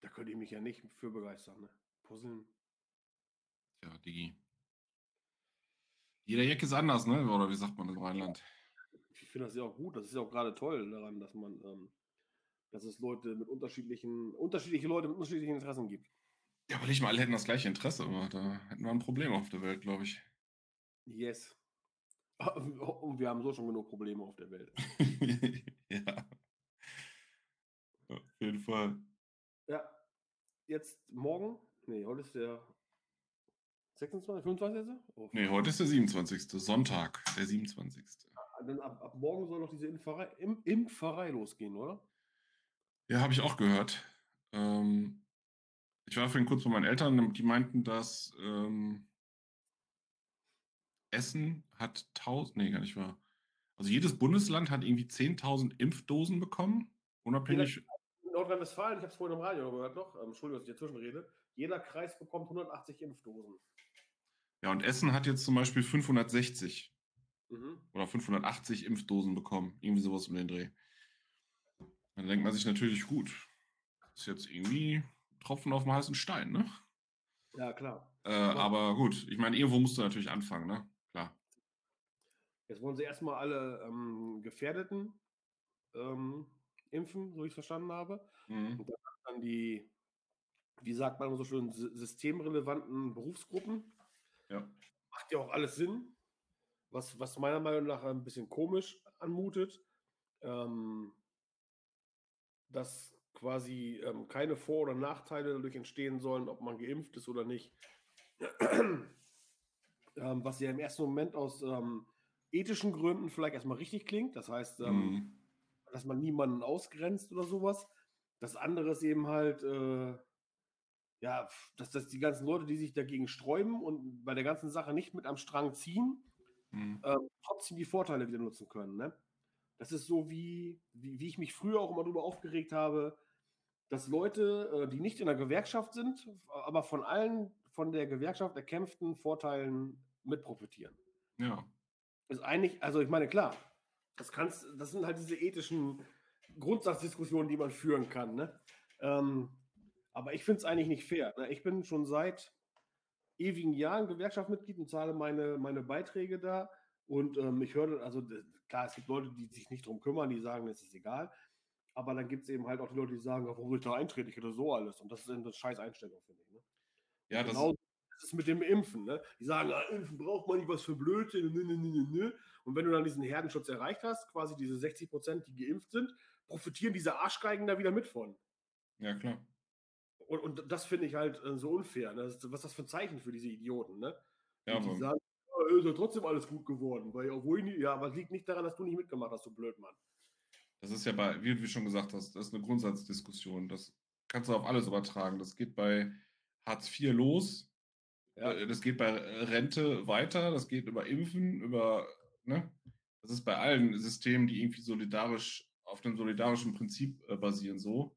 Da könnte ich mich ja nicht für begeistern, ne? Puzzeln. Tja, Digi. Jeder Jack ist anders, ne? Oder wie sagt man im Rheinland? Finde das ja auch gut. Das ist ja auch gerade toll daran, dass man, ähm, dass es Leute mit unterschiedlichen, unterschiedliche Leute mit unterschiedlichen Interessen gibt. Ja, aber nicht mal alle hätten das gleiche Interesse, aber da hätten wir ein Problem auf der Welt, glaube ich. Yes. Und wir haben so schon genug Probleme auf der Welt. ja. Auf jeden Fall. Ja, jetzt morgen, nee, heute ist der 26, 25. Oh, nee, heute ist der 27. Sonntag, der 27. Dann ab, ab morgen soll noch diese Impferei, Impferei losgehen, oder? Ja, habe ich auch gehört. Ähm, ich war vorhin kurz bei meinen Eltern, die meinten, dass ähm, Essen hat 1000, nee, gar nicht wahr. Also jedes Bundesland hat irgendwie 10.000 Impfdosen bekommen, unabhängig. In Nordrhein-Westfalen, ich habe es vorhin im Radio gehört noch, ähm, Entschuldigung, dass ich dazwischen rede, jeder Kreis bekommt 180 Impfdosen. Ja, und Essen hat jetzt zum Beispiel 560 mhm. oder 580 Impfdosen bekommen. Irgendwie sowas um den Dreh. Dann denkt man sich natürlich, gut, das ist jetzt irgendwie Tropfen auf dem heißen Stein, ne? Ja, klar. Äh, aber gut, ich meine, irgendwo musst du natürlich anfangen, ne? Klar. Jetzt wollen sie erstmal alle ähm, Gefährdeten ähm, impfen, so ich es verstanden habe. Mhm. Und dann die, wie sagt man so schön, systemrelevanten Berufsgruppen. Ja. Macht ja auch alles Sinn, was, was meiner Meinung nach ein bisschen komisch anmutet, ähm, dass quasi ähm, keine Vor- oder Nachteile dadurch entstehen sollen, ob man geimpft ist oder nicht. ähm, was ja im ersten Moment aus ähm, ethischen Gründen vielleicht erstmal richtig klingt. Das heißt, ähm, mhm. dass man niemanden ausgrenzt oder sowas. Das andere ist eben halt, äh, ja, dass, dass die ganzen Leute, die sich dagegen sträuben und bei der ganzen Sache nicht mit am Strang ziehen, mhm. äh, trotzdem die Vorteile wieder nutzen können. Ne? Das ist so, wie, wie, wie ich mich früher auch immer darüber aufgeregt habe, dass Leute, äh, die nicht in der Gewerkschaft sind, aber von allen von der Gewerkschaft erkämpften Vorteilen mit profitieren. Ja. Ist eigentlich, also ich meine, klar, das kannst, das sind halt diese ethischen Grundsatzdiskussionen, die man führen kann. Ne? Ähm, aber ich finde es eigentlich nicht fair. Ne? Ich bin schon seit ewigen Jahren Gewerkschaftsmitglied und zahle meine, meine Beiträge da. Und ähm, ich höre, also klar, es gibt Leute, die sich nicht drum kümmern, die sagen, es ist egal. Aber dann gibt es eben halt auch die Leute, die sagen, warum soll ich da eintreten? Ich hätte so alles. Und das ist eine scheiß Einstellung, finde ich. Ne? Ja, das genau das ist mit dem Impfen. Ne? Die sagen, ah, Impfen braucht man nicht, was für Blödsinn. Ne, ne, ne, ne, und wenn du dann diesen Herdenschutz erreicht hast, quasi diese 60 Prozent, die geimpft sind, profitieren diese Arschgeigen da wieder mit von. Ja, klar. Und, und das finde ich halt äh, so unfair. Ne? Das, was ist das für ein Zeichen für diese Idioten? Ne? Ja, die sagen, ja, ist ja trotzdem alles gut geworden. Weil, obwohl ich ja, aber es liegt nicht daran, dass du nicht mitgemacht hast, du blöd, Mann. Das ist ja bei, wie du schon gesagt hast, das ist eine Grundsatzdiskussion. Das kannst du auf alles übertragen. Das geht bei Hartz IV los. Ja. Äh, das geht bei Rente weiter. Das geht über Impfen, über, ne? Das ist bei allen Systemen, die irgendwie solidarisch auf einem solidarischen Prinzip äh, basieren, so.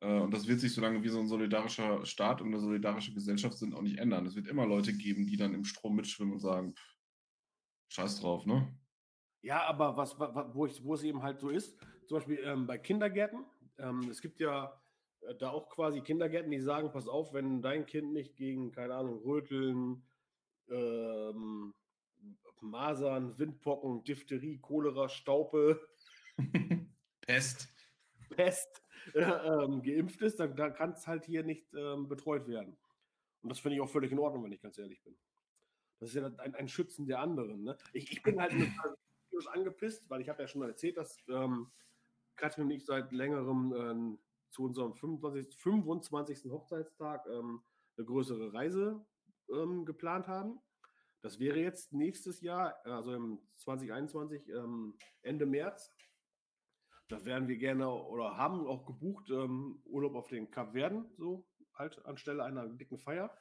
Äh, und das wird sich, solange wir so ein solidarischer Staat und eine solidarische Gesellschaft sind, auch nicht ändern. Es wird immer Leute geben, die dann im Strom mitschwimmen und sagen, scheiß drauf, ne? Ja, aber was, wo, ich, wo es eben halt so ist, zum Beispiel ähm, bei Kindergärten, ähm, es gibt ja äh, da auch quasi Kindergärten, die sagen, pass auf, wenn dein Kind nicht gegen, keine Ahnung, Röteln, ähm, Masern, Windpocken, Diphtherie, Cholera, Staupe, Pest, Pest äh, ähm, geimpft ist, dann, dann kann es halt hier nicht ähm, betreut werden. Und das finde ich auch völlig in Ordnung, wenn ich ganz ehrlich bin. Das ist ja ein, ein Schützen der anderen. Ne? Ich, ich bin halt tierisch angepisst, weil ich habe ja schon mal erzählt, dass ähm, Katrin und ich seit längerem ähm, zu unserem 25, 25. Hochzeitstag ähm, eine größere Reise ähm, geplant haben. Das wäre jetzt nächstes Jahr, also im 2021, ähm, Ende März. Da werden wir gerne oder haben auch gebucht ähm, Urlaub auf den Kap Verden, so halt anstelle einer dicken Feier.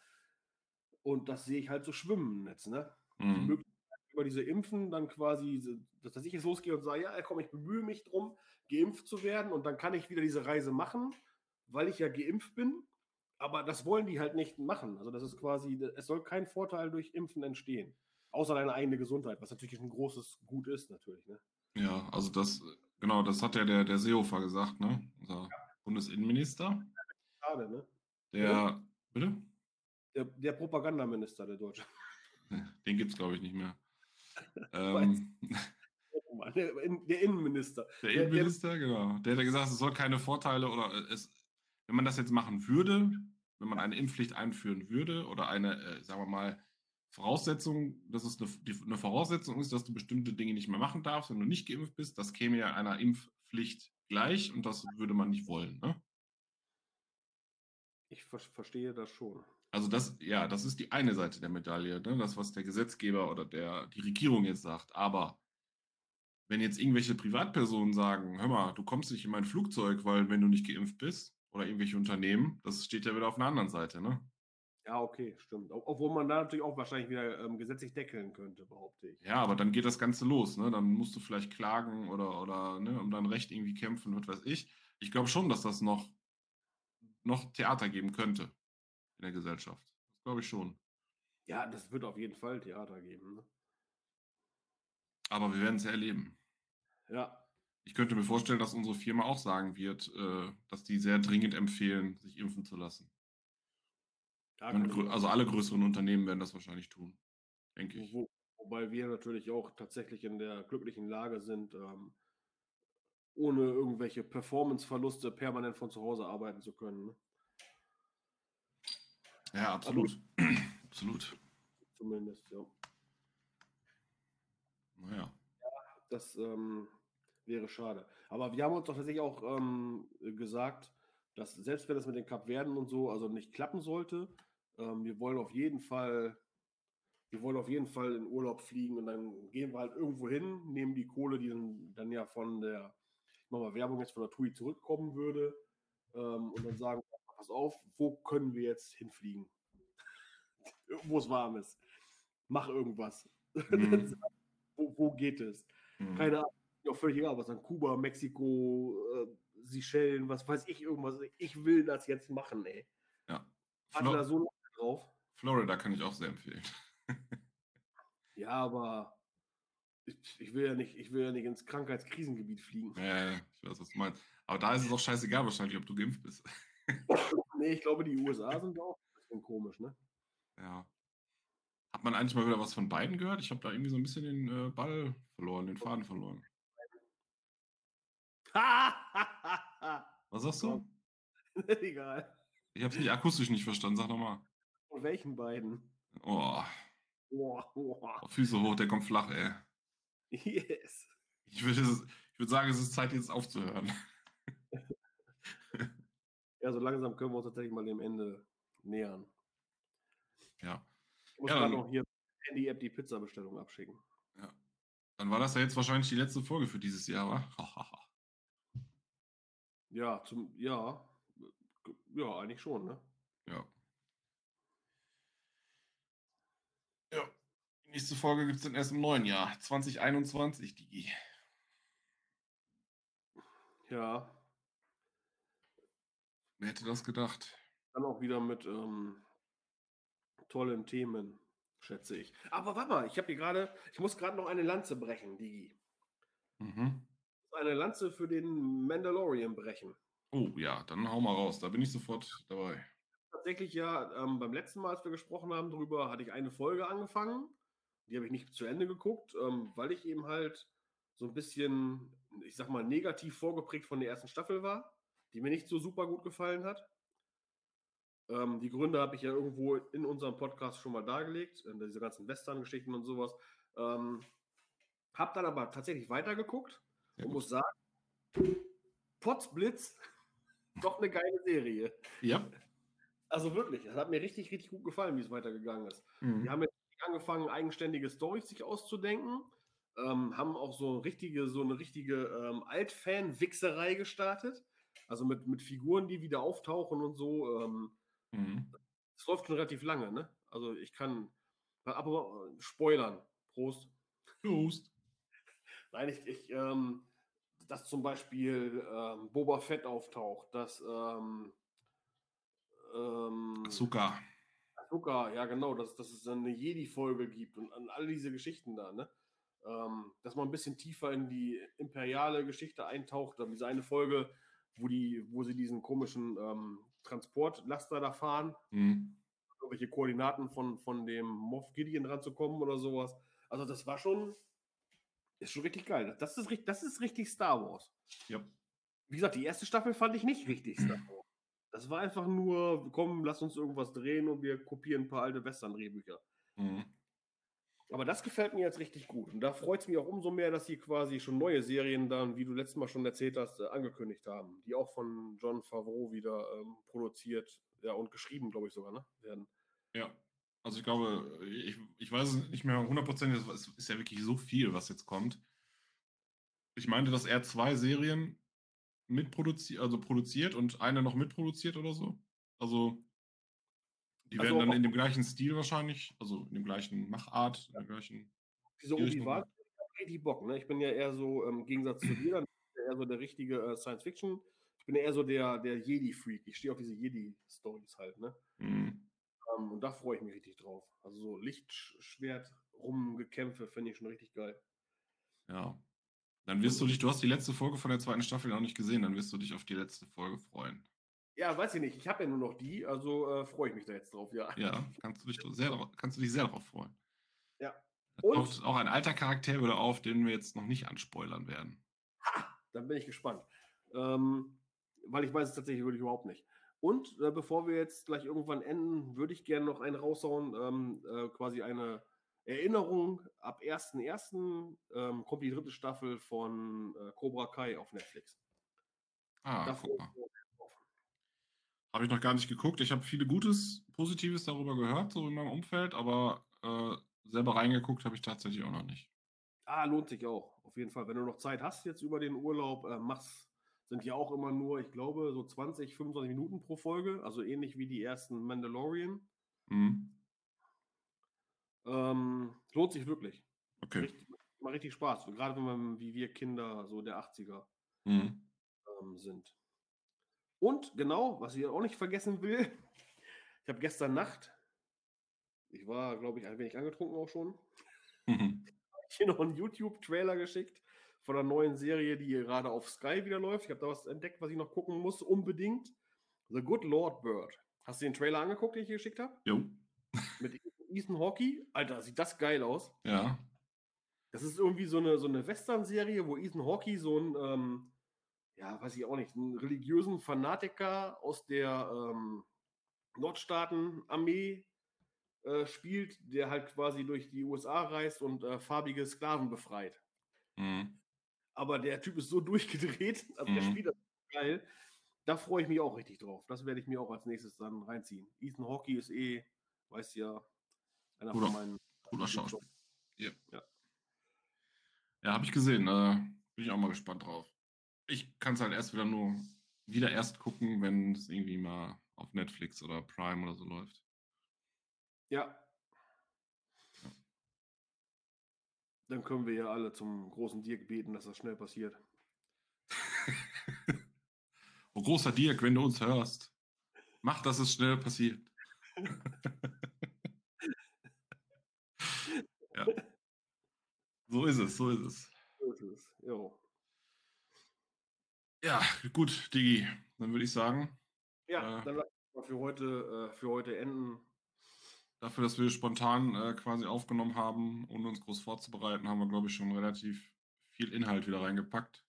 Und das sehe ich halt so schwimmen jetzt, ne? Mhm über diese Impfen dann quasi, dass ich jetzt losgehe und sage, ja, komm, ich bemühe mich drum, geimpft zu werden und dann kann ich wieder diese Reise machen, weil ich ja geimpft bin. Aber das wollen die halt nicht machen. Also das ist quasi, es soll kein Vorteil durch Impfen entstehen. Außer deine eigene Gesundheit, was natürlich ein großes Gut ist, natürlich. Ne? Ja, also das, genau, das hat ja der, der Seehofer gesagt, ne? Unser ja. Bundesinnenminister. Schade, ne? Der, ja. bitte? Der, der Propagandaminister, der Deutsche. Den gibt es, glaube ich, nicht mehr. Ähm, der, der, Innenminister. Der Innenminister, der, genau. Der hat gesagt, es soll keine Vorteile oder es, wenn man das jetzt machen würde, wenn man eine Impfpflicht einführen würde oder eine, äh, sagen wir mal, Voraussetzung, dass es eine, eine, Voraussetzung ist, dass du bestimmte Dinge nicht mehr machen darfst, wenn du nicht geimpft bist, das käme ja einer Impfpflicht gleich und das würde man nicht wollen. Ne? Ich ver verstehe das schon. Also das, ja, das ist die eine Seite der Medaille, ne? das, was der Gesetzgeber oder der, die Regierung jetzt sagt. Aber wenn jetzt irgendwelche Privatpersonen sagen, hör mal, du kommst nicht in mein Flugzeug, weil wenn du nicht geimpft bist, oder irgendwelche Unternehmen, das steht ja wieder auf einer anderen Seite, ne? Ja, okay, stimmt. Obwohl man da natürlich auch wahrscheinlich wieder ähm, gesetzlich deckeln könnte, behaupte ich. Ja, aber dann geht das Ganze los, ne? Dann musst du vielleicht klagen oder, oder ne, um dein Recht irgendwie kämpfen, was weiß ich. Ich glaube schon, dass das noch, noch Theater geben könnte in der Gesellschaft. Das glaube ich schon. Ja, das wird auf jeden Fall Theater geben. Ne? Aber wir werden es ja erleben. Ja. Ich könnte mir vorstellen, dass unsere Firma auch sagen wird, äh, dass die sehr dringend empfehlen, sich impfen zu lassen. Also alle größeren Unternehmen werden das wahrscheinlich tun, denke ich. Wo, wobei wir natürlich auch tatsächlich in der glücklichen Lage sind, ähm, ohne irgendwelche Performance-Verluste permanent von zu Hause arbeiten zu können. Ne? Ja, absolut. Aber, absolut. Zumindest, ja. Naja. Ja, das ähm, wäre schade. Aber wir haben uns doch tatsächlich auch ähm, gesagt, dass selbst wenn das mit den Kapverden und so also nicht klappen sollte, ähm, wir wollen auf jeden Fall, wir wollen auf jeden Fall in Urlaub fliegen und dann gehen wir halt irgendwo hin, nehmen die Kohle, die dann, dann ja von der, ich mache mal Werbung jetzt von der TUI zurückkommen würde, ähm, und dann sagen, pass auf, wo können wir jetzt hinfliegen? wo es warm ist. Mach irgendwas. Mhm. wo, wo, geht es? Mhm. Keine Ahnung, auch völlig egal, was an Kuba, Mexiko, äh, Seychellen, was weiß ich, irgendwas. Ich will das jetzt machen, ey. Ja. Hatte da so drauf. Florida kann ich auch sehr empfehlen. ja, aber ich, ich, will ja nicht, ich will ja nicht ins Krankheitskrisengebiet fliegen. Ja, ich weiß, was du meinst. Aber da ist es auch scheißegal wahrscheinlich, ob du geimpft bist. nee, ich glaube, die USA sind auch ein bisschen komisch, ne? Ja. Hat man eigentlich mal wieder was von beiden gehört? Ich habe da irgendwie so ein bisschen den äh, Ball verloren, den Faden verloren. was sagst du? Egal. Ich habe es nicht akustisch nicht verstanden, sag nochmal. Von welchen beiden? Oh. Oh, oh. Füße hoch, der kommt flach, ey. Yes. Ich würde würd sagen, es ist Zeit, jetzt aufzuhören. ja, so langsam können wir uns tatsächlich mal dem Ende nähern. Ja. Ich muss ja, gerade noch hier Handy-App die Pizza-Bestellung abschicken. Ja. Dann war das ja jetzt wahrscheinlich die letzte Folge für dieses Jahr, wa? ja, zum, ja. Ja, eigentlich schon, ne? Ja. Ja. Die nächste Folge gibt es dann erst im neuen Jahr. 2021, Digi. Ja. Wer hätte das gedacht? Dann auch wieder mit ähm, tollen Themen, schätze ich. Aber warte mal, ich habe hier gerade, ich muss gerade noch eine Lanze brechen, Digi. Mhm. Eine Lanze für den Mandalorian brechen. Oh ja, dann hau mal raus, da bin ich sofort dabei. Tatsächlich ja, ähm, beim letzten Mal, als wir gesprochen haben darüber, hatte ich eine Folge angefangen. Die habe ich nicht zu Ende geguckt, ähm, weil ich eben halt so ein bisschen, ich sag mal, negativ vorgeprägt von der ersten Staffel war, die mir nicht so super gut gefallen hat. Ähm, die Gründe habe ich ja irgendwo in unserem Podcast schon mal dargelegt, äh, diese ganzen Western-Geschichten und sowas. Ähm, habe dann aber tatsächlich weitergeguckt ja, und muss sagen, Potzblitz, doch eine geile Serie. Ja. Also wirklich, es hat mir richtig, richtig gut gefallen, wie es weitergegangen ist. Mhm. Die haben jetzt angefangen, eigenständige Storys sich auszudenken, ähm, haben auch so richtige, so eine richtige ähm, Altfan-Wichserei gestartet. Also mit, mit Figuren, die wieder auftauchen und so. Ähm, Mhm. Es läuft schon relativ lange, ne? Also ich kann, aber spoilern. Prost. Prost. Nein, ich, ich ähm, dass zum Beispiel ähm, Boba Fett auftaucht, dass ähm, ähm, Asuka. Asuka, ja genau, dass, dass es eine Jedi-Folge gibt und an all diese Geschichten da, ne? Ähm, dass man ein bisschen tiefer in die imperiale Geschichte eintaucht. Diese eine Folge, wo, die, wo sie diesen komischen ähm, Transportlaster da fahren, mhm. irgendwelche Koordinaten von, von dem Moff Gideon ranzukommen oder sowas. Also das war schon, ist schon richtig geil. Das ist, das ist richtig Star Wars. Ja. Wie gesagt, die erste Staffel fand ich nicht richtig Star Wars. Das war einfach nur, komm, lass uns irgendwas drehen und wir kopieren ein paar alte Western-Drehbücher. Mhm. Aber das gefällt mir jetzt richtig gut. Und da freut es mich auch umso mehr, dass sie quasi schon neue Serien dann, wie du letztes Mal schon erzählt hast, äh, angekündigt haben, die auch von John Favreau wieder ähm, produziert ja, und geschrieben, glaube ich sogar, ne? werden. Ja, also ich glaube, ich, ich weiß es nicht mehr hundertprozentig, es ist ja wirklich so viel, was jetzt kommt. Ich meinte, dass er zwei Serien mitproduziert, also produziert und eine noch mitproduziert oder so. Also die also werden dann in dem gleichen Stil wahrscheinlich, also in dem gleichen Machart, in der gleichen. Diese Obi-Wan richtig Bock, ne? Ich bin ja eher so im Gegensatz zu dir, dann eher so der richtige äh, Science Fiction. Ich bin eher so der, der Jedi-Freak. Ich stehe auf diese Jedi-Stories halt, ne? Mhm. Um, ähm, und da freue ich mich richtig drauf. Also so Lichtschwert rumgekämpfe finde ich schon richtig geil. Ja. Dann wirst du dich, du hast die letzte Folge von der zweiten Staffel noch nicht gesehen, dann wirst du dich auf die letzte Folge freuen. Ja, weiß ich nicht. Ich habe ja nur noch die, also äh, freue ich mich da jetzt drauf, ja. Ja, kannst du dich sehr, kannst du dich sehr darauf freuen. Ja. Und taucht auch ein alter Charakter wieder auf, den wir jetzt noch nicht anspoilern werden. Ha, dann bin ich gespannt. Ähm, weil ich weiß es tatsächlich wirklich überhaupt nicht. Und äh, bevor wir jetzt gleich irgendwann enden, würde ich gerne noch einen raushauen, ähm, äh, quasi eine Erinnerung. Ab 1.1. Ähm, kommt die dritte Staffel von äh, Cobra Kai auf Netflix. Ah, Davor, habe ich noch gar nicht geguckt. Ich habe viele Gutes, Positives darüber gehört, so in meinem Umfeld, aber äh, selber reingeguckt habe ich tatsächlich auch noch nicht. Ah, lohnt sich auch. Auf jeden Fall. Wenn du noch Zeit hast jetzt über den Urlaub, äh, mach's. Sind ja auch immer nur, ich glaube, so 20, 25 Minuten pro Folge, also ähnlich wie die ersten Mandalorian. Mhm. Ähm, lohnt sich wirklich. Okay. Richtig, macht richtig Spaß. Gerade wenn man wie wir Kinder so der 80er mhm. ähm, sind. Und genau, was ich auch nicht vergessen will, ich habe gestern Nacht, ich war, glaube ich, ein wenig angetrunken auch schon, mhm. hier noch einen YouTube-Trailer geschickt von einer neuen Serie, die gerade auf Sky wieder läuft. Ich habe da was entdeckt, was ich noch gucken muss, unbedingt. The Good Lord Bird. Hast du den Trailer angeguckt, den ich hier geschickt habe? Jo. Mit Ethan Hawkey. Alter, sieht das geil aus. Ja. Das ist irgendwie so eine, so eine Western-Serie, wo Ethan Hawkey so ein ähm, ja, weiß ich auch nicht, einen religiösen Fanatiker aus der ähm, Nordstaaten-Armee äh, spielt, der halt quasi durch die USA reist und äh, farbige Sklaven befreit. Mhm. Aber der Typ ist so durchgedreht, also mhm. der spielt das geil. Da freue ich mich auch richtig drauf. Das werde ich mir auch als nächstes dann reinziehen. Ethan Hawkey ist eh, weiß ja, einer Bruder, von meinen. Cooler Schauspieler. Ja, ja. ja habe ich gesehen. Äh, bin ich auch mal gespannt drauf ich kann es halt erst wieder nur wieder erst gucken, wenn es irgendwie mal auf Netflix oder Prime oder so läuft. Ja. ja. Dann können wir ja alle zum großen Dirk beten, dass das schnell passiert. oh, großer Dirk, wenn du uns hörst, mach, dass es schnell passiert. ja. So ist es, so ist es. So ist es, jo. Ja, gut, Digi. Dann würde ich sagen. Ja, äh, dann lassen wir für heute, äh, für heute enden. Dafür, dass wir spontan äh, quasi aufgenommen haben, ohne uns groß vorzubereiten, haben wir, glaube ich, schon relativ viel Inhalt wieder reingepackt.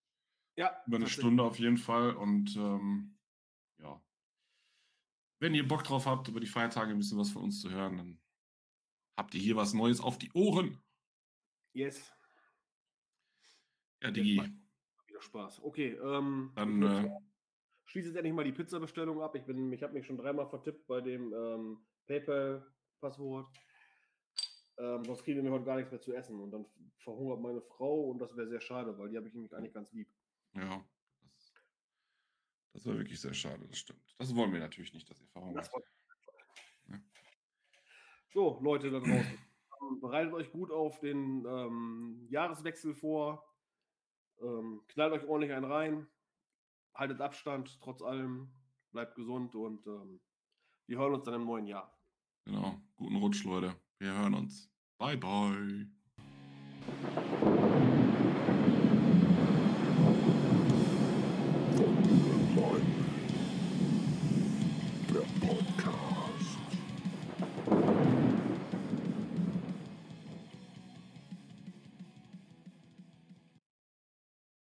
Ja. Über eine Stunde auf jeden Fall. Und ähm, ja. Wenn ihr Bock drauf habt, über die Feiertage ein bisschen was von uns zu hören, dann habt ihr hier was Neues auf die Ohren. Yes. Ja, Digi wieder Spaß. Okay, ähm, dann äh, schließe jetzt endlich mal die Pizza-Bestellung ab. Ich, ich habe mich schon dreimal vertippt bei dem ähm, PayPal-Passwort. Ähm, sonst kriegen wir mir heute gar nichts mehr zu essen. Und dann verhungert meine Frau und das wäre sehr schade, weil die habe ich nämlich eigentlich ganz lieb. Ja, das, das war wirklich sehr schade, das stimmt. Das wollen wir natürlich nicht, dass ihr verhungert. Ja. So, Leute da draußen. Bereitet euch gut auf den ähm, Jahreswechsel vor. Ähm, knallt euch ordentlich einen rein, haltet Abstand trotz allem, bleibt gesund und ähm, wir hören uns dann im neuen Jahr. Genau, guten Rutsch, Leute. Wir hören uns. Bye, bye. Bye.